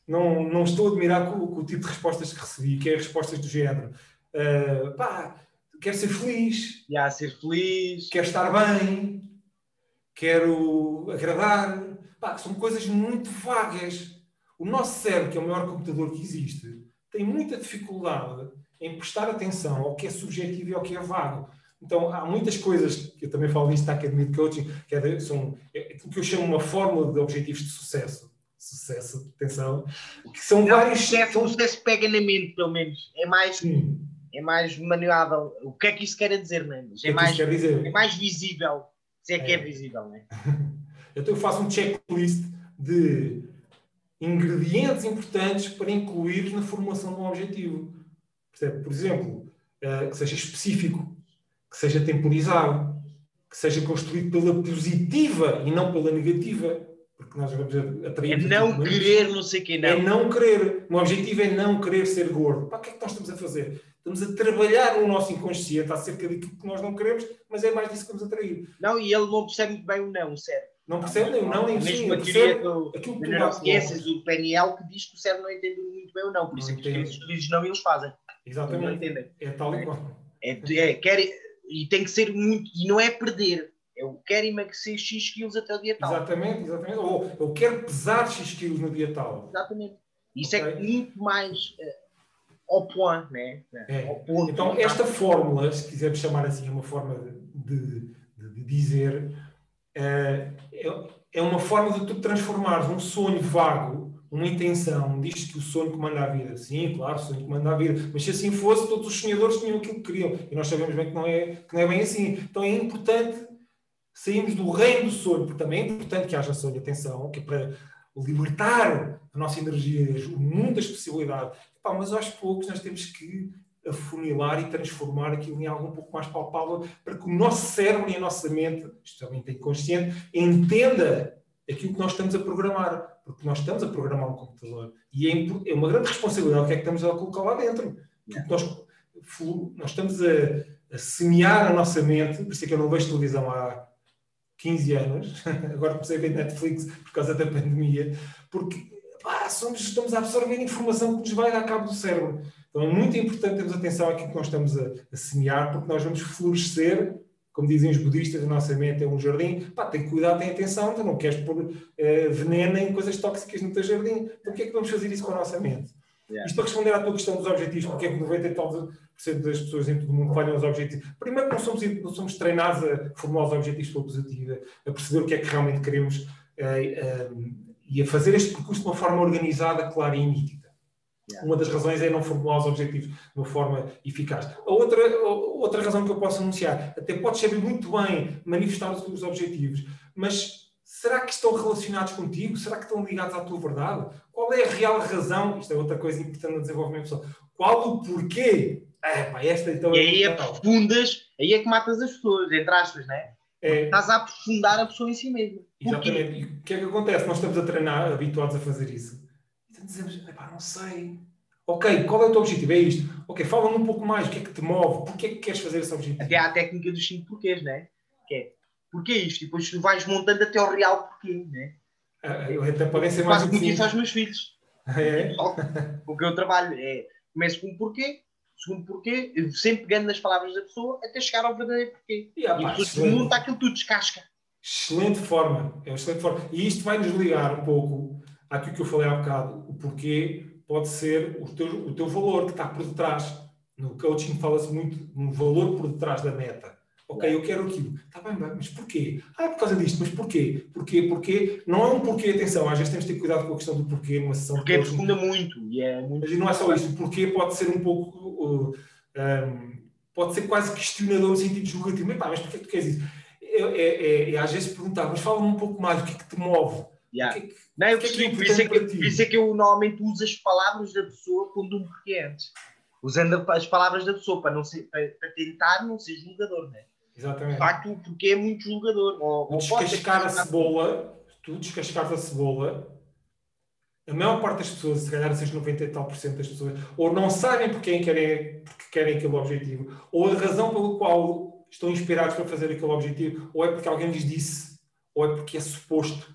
não, não estou a admirar com, com, o tipo de respostas que recebi, que é respostas do género. Uh, pá, quero ser feliz. Já, ser feliz. Quero estar bem. Quero agradar. Pá, são coisas muito vagas. O nosso cérebro, que é o maior computador que existe, tem muita dificuldade em prestar atenção ao que é subjetivo e ao que é vago. Então, há muitas coisas, que eu também falo nisto na Academia de Coaching, que é, são é aquilo que eu chamo uma fórmula de objetivos de sucesso. Sucesso, atenção, que são Não, vários. Sucesso, o sucesso pega na mente, pelo menos. É mais, é mais manuável. O que é que isso quer dizer, não é? É, é mais, dizer? é mais visível. Se é que é, é visível, não é? então, eu faço um checklist de ingredientes importantes para incluir na formulação de um objetivo. Por exemplo, eh, que seja específico, que seja temporizado, que seja construído pela positiva e não pela negativa. Porque nós vamos atrair. É não querer, não sei o que, não. É não querer. O objetivo é não querer ser gordo. Para o que é que nós estamos a fazer? Estamos a trabalhar no nosso inconsciente acerca daquilo que nós não queremos, mas é mais disso que vamos atrair. Não, e ele não percebe muito bem o não, certo? Não percebe nem o não, nem o sim. Mesmo a teoria do, aquilo que neurociências do PNL que diz que o cérebro não entende muito bem o não. Por isso é que os dizes não e eles fazem. Exatamente. Não entendem. É tal e qual. É, é, quer, e tem que ser muito. E não é perder. Eu quero emagrecer X quilos até o dia tal. Exatamente, exatamente. Ou eu quero pesar X quilos no dia tal. Exatamente. Isso okay. é muito mais uh, ao point, né? É. Ao ponto, então, esta fórmula, se quisermos chamar assim, é uma forma de, de, de dizer, é, é uma forma de tu transformares um sonho vago uma intenção, diz que o sonho comanda a vida. Sim, claro, o sonho comanda a vida. Mas se assim fosse, todos os sonhadores tinham aquilo que queriam. E nós sabemos bem que não é, que não é bem assim. Então é importante sairmos do reino do sonho, porque também é importante que haja sonho, atenção, que é para libertar a nossa energia, o mundo das possibilidades. Mas aos poucos nós temos que afunilar e transformar aquilo em algo um pouco mais palpável para que o nosso cérebro e a nossa mente, especialmente inconsciente, entenda aquilo que nós estamos a programar porque nós estamos a programar um computador e é, é uma grande responsabilidade o que é que estamos a colocar lá dentro. Nós, nós estamos a, a, semear a nossa mente, por isso é que eu não vejo televisão há 15 anos, agora comecei a ver Netflix por causa da pandemia, porque somos, estamos a absorver informação que nos vai dar cabo do cérebro. Então é muito importante termos atenção àquilo que nós estamos a, a semear, porque nós vamos florescer como dizem os budistas, a nossa mente é um jardim, pá, tem cuidar, tem atenção, então não queres pôr uh, veneno em coisas tóxicas no teu jardim. Então o que é que vamos fazer isso com a nossa mente? Yeah. Isto para responder à tua questão dos objetivos, porque é que 90 e tal das pessoas em todo o mundo falham os objetivos. Primeiro, não somos, não somos treinados a formular os objetivos pela positiva, a perceber o que é que realmente queremos eh, eh, e a fazer este percurso de uma forma organizada, clara e nítida. Yeah. Uma das razões é não formular os objetivos de uma forma eficaz. A outra, outra razão que eu posso anunciar, até podes saber muito bem manifestar os, os objetivos, mas será que estão relacionados contigo? Será que estão ligados à tua verdade? Qual é a real razão? Isto é outra coisa importante no desenvolvimento pessoal. Qual o porquê? É, pá, esta então e aí é aprofundas, aí é que matas as pessoas, entre aspas, não é? É. Estás a aprofundar a pessoa em si mesma. Exatamente. E o que é que acontece? Nós estamos a treinar, habituados a fazer isso. Dizemos, epá, não sei. Ok, qual é o teu objetivo? É isto. Ok, fala-me um pouco mais. O que é que te move? Porquê é que queres fazer esse objetivo? Até há a técnica dos cinco porquês, não é? Que é, porquê isto? E depois tu vais montando até o real porquê, não é? Ah, até podem ser mais Quase como isso aos meus filhos. É? O que eu trabalho é, começo com um porquê, segundo porquê, sempre pegando nas palavras da pessoa até chegar ao verdadeiro porquê. E, ah, e a pessoa monta aquilo tudo, descasca. Excelente forma, é uma excelente forma. E isto vai nos ligar um pouco àquilo que eu falei há bocado, o porquê pode ser o teu, o teu valor que está por detrás. No coaching fala-se muito no valor por detrás da meta. Ok, eu quero aquilo. Está bem, bem, mas porquê? Ah, por causa disto, mas porquê? Porquê? Porquê? Não é um porquê, atenção, às vezes temos de ter cuidado com a questão do porquê numa sessão porque de coaching. Porque muito, e é muito... Mas não é só isso, o porquê pode ser um pouco... Uh, um, pode ser quase questionador no sentido julgativo. Mas, pá, mas porquê tu queres isso? É, é, é, é às vezes perguntar, mas fala-me um pouco mais, o que é que te move? Yeah. Que, não, eu percebi, por, isso é que, por isso é que eu normalmente uso as palavras da pessoa quando um porquê antes. Usando as palavras da pessoa para, não ser, para, para tentar não ser julgador, não é? Exatamente. De facto, porque é muito julgador. Ou, ou descascar a cebola, tu descascares a cebola, a maior parte das pessoas, se calhar esses 90 e tal por cento das pessoas, ou não sabem porque querem, porque querem aquele objetivo, ou a razão pelo qual estão inspirados para fazer aquele objetivo, ou é porque alguém lhes disse, ou é porque é suposto,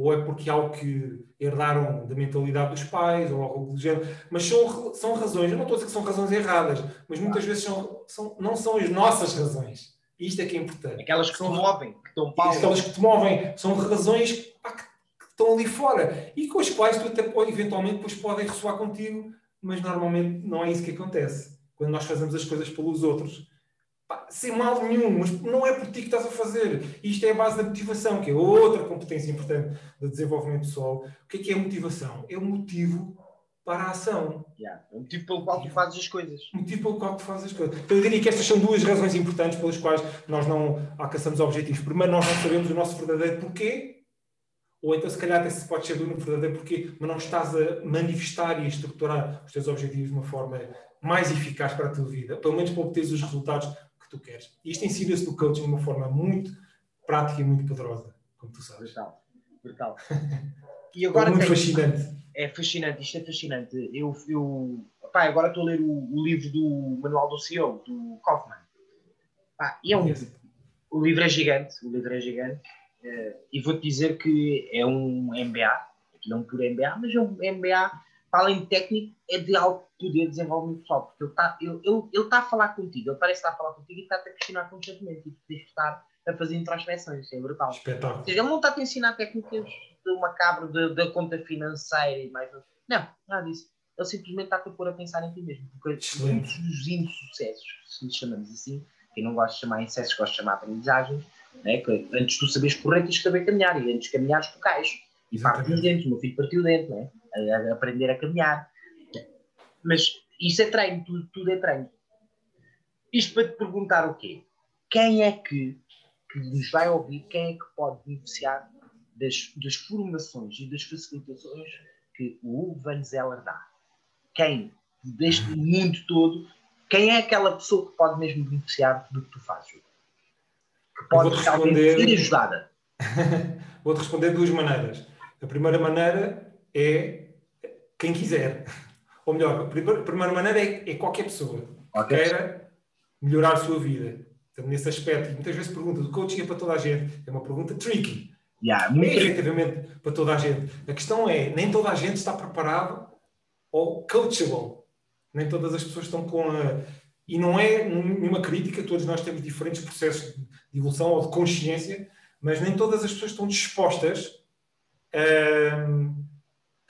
ou é porque é algo que herdaram da mentalidade dos pais, ou algo do género. Mas são, são razões, eu não estou a dizer que são razões erradas, mas muitas vezes são, são, não são as nossas razões. Isto é que é importante. Aquelas que são, te movem, que estão pau. Aquelas que te movem, são razões pá, que, que, estão ali fora e com as quais tu até eventualmente depois podem ressoar contigo, mas normalmente não é isso que acontece. Quando nós fazemos as coisas pelos outros, pá, sem mal nenhum, mas não é por ti que estás a fazer. Isto é a base da motivação, que é outra competência importante do desenvolvimento pessoal. O que é que é motivação? É o motivo para a ação. Yeah. O motivo pelo qual tu fazes as coisas. O motivo pelo qual tu fazes as coisas. Então, eu diria que estas são duas razões importantes pelas quais nós não alcançamos objetivos. Primeiro, nós não sabemos o nosso verdadeiro porquê, ou então, se calhar, até se pode saber o verdadeiro porquê, mas não estás a manifestar e a estruturar os teus objetivos de uma forma mais eficaz para a tua vida, pelo menos para obter os resultados que tu queres. Isto ensina-se no coaching de uma forma muito prática e muito poderosa, como tu sabes. Brutal. Brutal. E agora é muito tem... fascinante é fascinante, isto é fascinante. Eu, eu pá, agora estou a ler o, o, livro do Manual do CEO, do Kaufman. Pá, e é um, o livro é gigante, o livro é gigante. Uh, e vou-te dizer que é um MBA, não é um puro MBA, mas é um MBA, para além de técnico, é de alto poder de desenvolvimento pessoal, porque ele está ele, ele, ele tá a falar contigo, ele parece estar a falar contigo e está-te a questionar constantemente, e tens que estar a fazer introspeções, é brutal. Espetáculo. Ou seja, ele não está a te ensinar técnicas de macabro da conta financeira e mais. Não, nada disso. Ele simplesmente está a pôr a pensar em ti mesmo. Porque muitos dos insucessos, se lhe chamamos assim, quem não gosta de chamar insucessos, gosta de chamar aprendizagens, né? que antes tu saberes correr, tens de saber caminhar, e antes de caminhares, tu cais. E parte os dentes, o meu filho partiu dentro, né? A, a aprender a caminhar. Mas isso é treino, tudo, tudo é treino. Isto para te perguntar o quê? Quem é que, que nos vai ouvir, quem é que pode beneficiar das, das formações e das facilitações que o Van Zeller dá. Quem, deste mundo todo, quem é aquela pessoa que pode mesmo beneficiar do que tu fazes? Que pode responder... ser ajudada? Vou-te responder de duas maneiras. A primeira maneira é quem quiser. Ou melhor, a primeira maneira é, é qualquer pessoa que queira melhorar a sua vida. Então, nesse aspecto, muitas vezes perguntas, o coaching é para toda a gente. É uma pergunta tricky. Yeah, muito... É efetivamente para toda a gente. A questão é, nem toda a gente está preparado ou coachable. Nem todas as pessoas estão com a... E não é nenhuma crítica, todos nós temos diferentes processos de evolução ou de consciência, mas nem todas as pessoas estão dispostas a,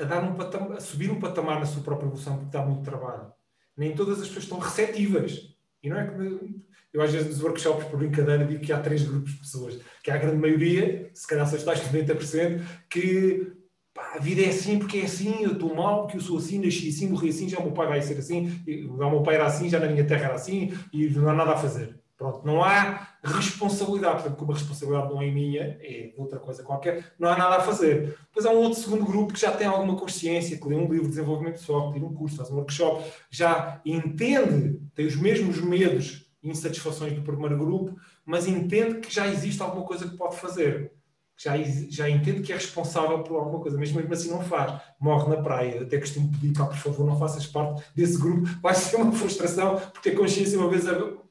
a, dar um patamar, a subir um patamar na sua própria evolução, porque dá muito trabalho. Nem todas as pessoas estão receptivas. E não é que eu às vezes nos workshops, por brincadeira, digo que há três grupos de pessoas. Que há a grande maioria, se calhar os tais 90%, que pá, a vida é assim porque é assim, eu estou mal, porque eu sou assim, nasci assim, morri assim, já o meu pai vai ser assim, o meu pai era assim, já na minha terra era assim, e não há nada a fazer. Pronto, não há responsabilidade, portanto, como a responsabilidade não é minha, é outra coisa qualquer, não há nada a fazer. Depois há um outro segundo grupo que já tem alguma consciência, que lê um livro de desenvolvimento pessoal, que tira um curso, faz um workshop, já entende, tem os mesmos medos e insatisfações do primeiro grupo, mas entende que já existe alguma coisa que pode fazer. Já, já entende que é responsável por alguma coisa, mas mesmo assim não faz. Morre na praia. Até costumo pedir, pá, por favor, não faças parte desse grupo. Vai ser uma frustração, porque a consciência, uma vez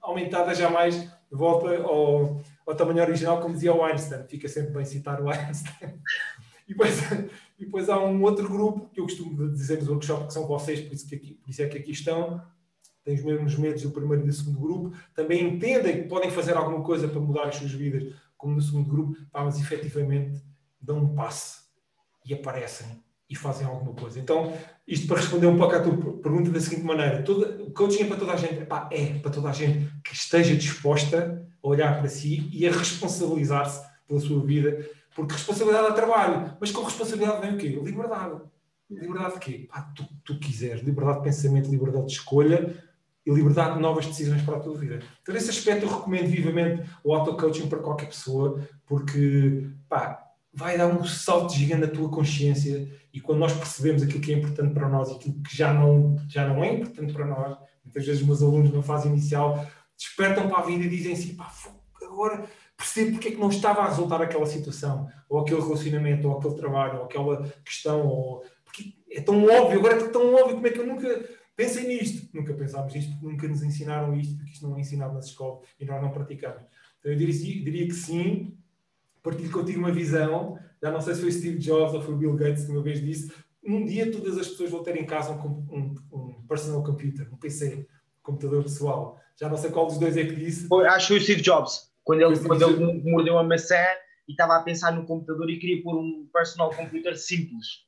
aumentada jamais volta ao, ao tamanho original, como dizia o Einstein. Fica sempre bem citar o Einstein. E depois, e depois há um outro grupo que eu costumo dizer nos workshops que são vocês, por isso, que aqui, por isso é que aqui estão, têm os mesmos medos do primeiro e do segundo grupo, também entendem que podem fazer alguma coisa para mudar as suas vidas, como no segundo grupo, mas efetivamente dão um passe e aparecem e fazem alguma coisa. Então, isto para responder um pouco à tua pergunta da seguinte maneira: toda, o coaching é para toda a gente, Epá, é para toda a gente que esteja disposta a olhar para si e a responsabilizar-se pela sua vida, porque responsabilidade é trabalho, mas com responsabilidade vem o quê? Liberdade. Liberdade de quê? Pá, tu, tu quiseres, liberdade de pensamento, liberdade de escolha e liberdade de novas decisões para a tua vida. Então, nesse aspecto, eu recomendo vivamente o auto-coaching para qualquer pessoa, porque pá, vai dar um salto gigante na tua consciência e quando nós percebemos aquilo que é importante para nós e aquilo que já não, já não é importante para nós, muitas vezes os meus alunos na fase inicial despertam para a vida e dizem assim, pá, agora percebo porque é que não estava a resultar aquela situação, ou aquele relacionamento, ou aquele trabalho, ou aquela questão, ou... porque é tão óbvio, agora é tão óbvio, como é que eu nunca pensei nisto? Nunca pensámos nisto, porque nunca nos ensinaram isto, porque isto não é ensinado nas escolas e nós não praticamos. Então eu diria, diria que sim, partilho contigo uma visão, já não sei se foi Steve Jobs ou foi Bill Gates que uma vez disse, um dia todas as pessoas vão ter em casa um, um, um personal computer, um PC, um computador pessoal. Já não sei qual dos dois é que disse. Foi, acho que foi o Steve Jobs, quando ele, quando ele mordeu uma maçã e estava a pensar no computador e queria pôr um personal computer simples.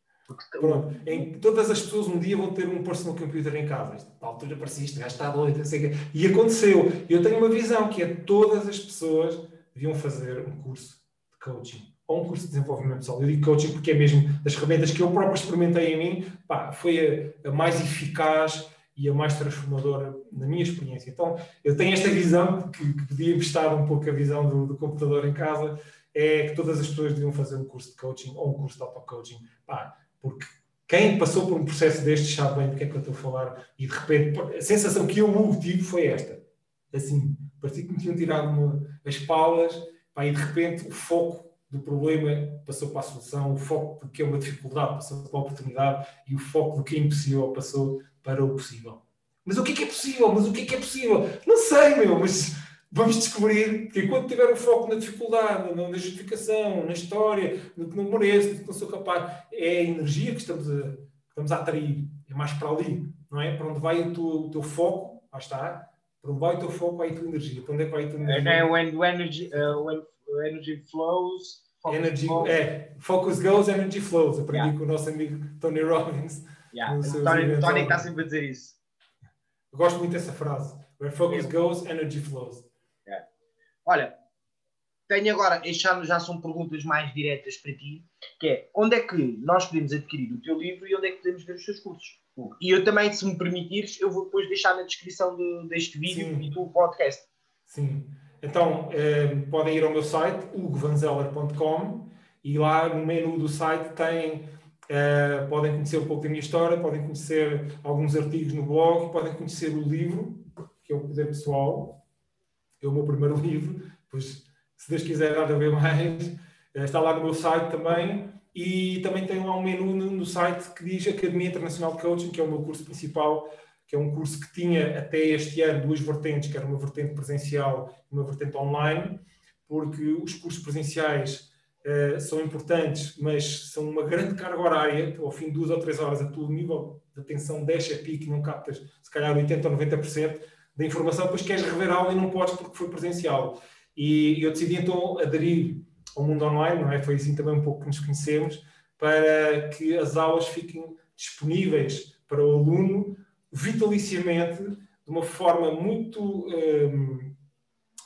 Pronto, em, todas as pessoas um dia vão ter um personal computer em casa. Na altura parecia isto, gajo está doido, não sei o quê. E aconteceu. Eu tenho uma visão que é todas as pessoas deviam fazer um curso coaching ou um curso de desenvolvimento pessoal. Eu digo coaching porque é mesmo das ferramentas que eu próprio experimentei em mim, pá, foi a, a, mais eficaz e a mais transformadora na minha experiência. Então, eu tenho esta visão que, que podia emprestar um pouco a visão do, do, computador em casa, é que todas as pessoas deviam fazer um curso de coaching ou um curso de auto-coaching, pá, porque quem passou por um processo destes sabe bem do que é que eu estou a falar e de repente a sensação que eu tive foi esta, assim, parecia que me tinham tirado uma, as palas E de repente o foco do problema passou para a solução, o foco do que é uma dificuldade passou para a oportunidade e o foco do que é impossível passou para o possível. Mas o que é que é possível? Mas o que é que é possível? Não sei, meu, mas vamos descobrir que enquanto tiver o foco na dificuldade, na justificação, na história, no que não mereço, no que não sou capaz, é a energia que estamos a, que estamos a atrair. É mais para ali, não é? Para onde vai o teu, o teu foco, lá está, para onde vai o teu foco, vai a tua energia. Para onde é que vai a tua energia? É, when, energy, uh, when energy flows. Energy, flows. é, focus goes, energy flows. Aprendi yeah. com o nosso amigo Tony Robbins. Yeah. Tony, Tony está sempre a dizer isso. Eu gosto muito dessa frase. Where focus goes, energy flows. Yeah. Olha, tenho agora, estas já são perguntas mais diretas para ti, que é, onde é que nós podemos adquirir o teu livro e onde é que podemos ver os teus cursos? E eu também, se me permitires, eu vou depois deixar na descrição de, deste vídeo Sim. e do podcast. Sim. Então, eh, podem ir ao meu site, hugovanzeller.com, e lá no menu do site tem, eh, podem conhecer um pouco da minha história, podem conhecer alguns artigos no blog, podem conhecer o livro, que é o Poder Pessoal, é o meu primeiro livro, pois se Deus quiser há de haver mais, eh, está lá no meu site também, e também tem lá um menu no, site que diz Academia Internacional de Coaching, que é o meu curso principal, que é um curso que tinha até este ano duas vertentes, que era uma vertente presencial e uma vertente online, porque os cursos presenciais uh, são importantes, mas são uma grande carga horária, ao fim de duas ou três horas a todo nível de atenção desce a pique não captas se calhar 80% ou 90% da informação, depois queres rever aula e não podes porque foi presencial. E eu decidi então aderir ao mundo online, não é? Foi assim também um pouco que nos conhecemos, para que as aulas fiquem disponíveis para o aluno vitaliciamente, de uma forma muito um,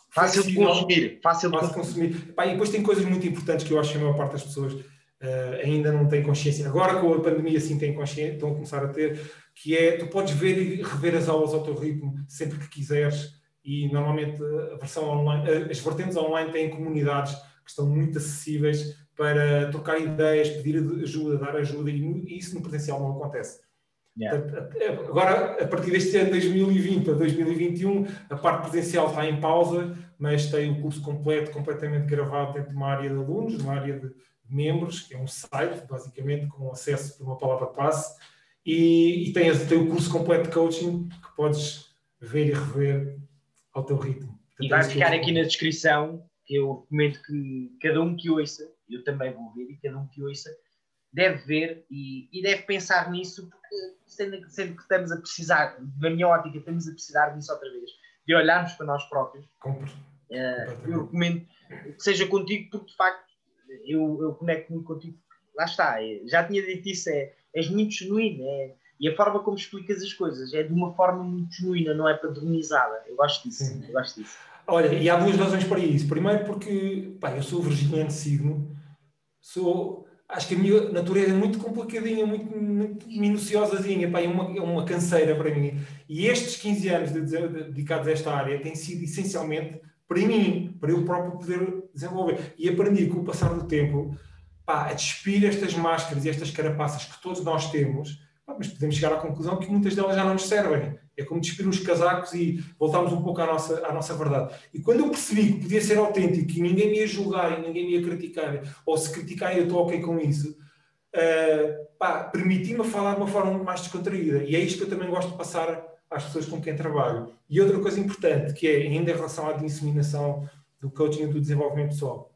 fácil de consumir. Fácil de consumir. Pá, e depois tem coisas muito importantes que eu acho que a maior parte das pessoas uh, ainda não tem consciência. Agora com a pandemia sim têm consciência, estão a começar a ter, que é, tu podes ver e rever as aulas ao teu ritmo sempre que quiseres e normalmente a versão online, eh, as vertentes online têm comunidades que estão muito acessíveis para trocar ideias, pedir ajuda, dar ajuda, e isso no presencial não acontece. Yeah. Agora, a partir deste ano 2020 a 2021, a parte presencial está em pausa, mas tem o curso completo, completamente gravado dentro de uma área de alunos, uma área de membros, que é um site, basicamente, com acesso por uma palavra passe, e, e tem, tem o curso completo de coaching que podes ver e rever ao teu ritmo. Portanto, e vai ficar aqui na descrição, que eu recomendo que cada um que ouça eu também vou ver e cada um que ouça deve ver e, e deve pensar nisso, porque sendo, sendo, que estamos a precisar, na minha ótica, estamos a precisar disso outra vez, de olharmos para nós próprios. Compre. Uh, eu recomendo que seja contigo, porque de facto eu, eu conecto muito contigo. Lá está, é, já tinha dito isso, é, és muito genuíno, é, e a forma como explicas as coisas é de uma forma muito genuína, não é padronizada. Eu gosto disso. Eu gosto disso. Olha, e há duas razões para isso. Primeiro, porque pá, eu sou virginiano signo, sou, acho que a minha natureza é muito complicadinha, muito, muito minuciosazinha, pá, é, uma, é uma canseira para mim. E estes 15 anos de, de, dedicados a esta área têm sido essencialmente para mim, para eu próprio poder desenvolver. E aprendi com o passar do tempo pá, a despir estas máscaras e estas carapaças que todos nós temos, mas podemos chegar à conclusão que muitas delas já não nos servem. É como despir os casacos e voltarmos um pouco à nossa, à nossa verdade. E quando eu percebi que podia ser autêntico e ninguém me ia julgar e ninguém me ia criticar, ou se criticar eu estou ok com isso, uh, permiti-me falar de uma forma mais descontraída. E é isto que eu também gosto de passar às pessoas com quem trabalho. E outra coisa importante, que é ainda em relação à disseminação do coaching e do desenvolvimento pessoal.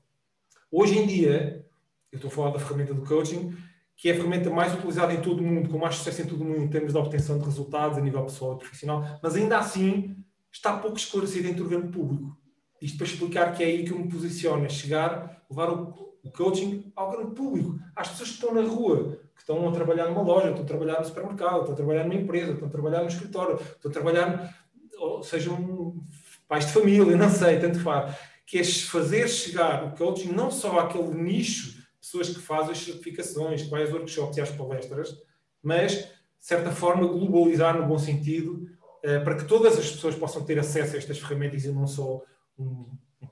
Hoje em dia, eu estou a falar da ferramenta do coaching, que é a ferramenta mais utilizada em todo o mundo, com mais sucesso em todo o mundo em termos de obtenção de resultados a nível pessoal e profissional, mas ainda assim está pouco esclarecido entre o grande público. Isto para explicar que é aí que eu me posiciono, é chegar, levar o, o coaching ao grande público, às pessoas que estão na rua, que estão a trabalhar numa loja, estão a trabalhar no supermercado, estão a trabalhar numa empresa, estão a trabalhar no escritório, estão a trabalhar, ou sejam pais de família, não sei, tanto faz, que é fazer chegar o coaching não só àquele nicho pessoas que fazem as certificações, que vai aos workshops e às palestras, mas, de certa forma, globalizar no bom sentido, uh, para que todas as pessoas possam ter acesso a estas ferramentas e não só um,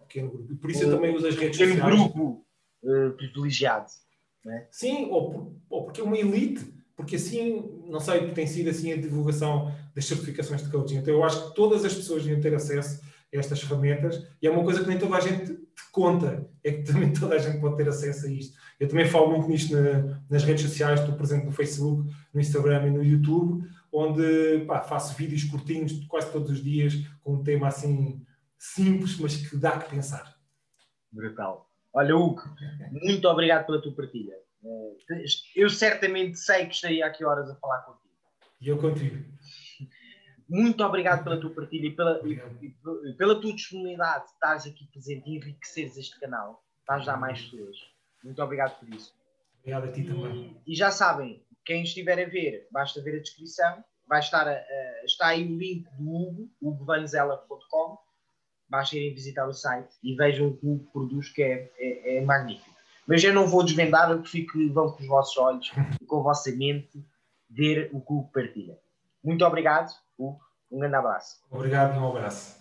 pequeno grupo. Por isso eu também uso as redes sociais. Um grupo uh, privilegiado. É? Sim, ou, ou porque é uma elite, porque assim, não sei, tem sido assim a divulgação das certificações de coaching. Então eu acho que todas as pessoas deviam ter acesso estas ferramentas e é uma coisa que nem toda a gente conta, é que também toda a gente pode ter acesso a isto. Eu também falo muito nisto na, nas redes sociais, estou presente no Facebook, no Instagram e no YouTube, onde pá, faço vídeos curtinhos quase todos os dias com um tema assim simples, mas que dá que pensar. Brutal. Olha, Hugo, muito obrigado pela tua partilha. Eh, eu certamente sei que estaria aqui horas a falar contigo. E eu contigo. Muito obrigado pela tua partilha e pela, e, pela tua disponibilidade de estares aqui presente e enriqueceres este canal para ajudar mais pessoas. Muito obrigado por isso. Obrigado a ti também. E, e já sabem, quem estiver a ver, basta ver a descrição. Vai estar a, a, está aí o link do Hugo, hugovanzela.com. Basta irem visitar o site e vejam o que o Hugo produz, que é, é, é magnífico. Mas eu não vou desvendar, eu fico, vão com os vossos olhos e com a vossa mente ver o que o Hugo partilha. Muito obrigado, Hugo. Um grande abraço. Obrigado e um abraço.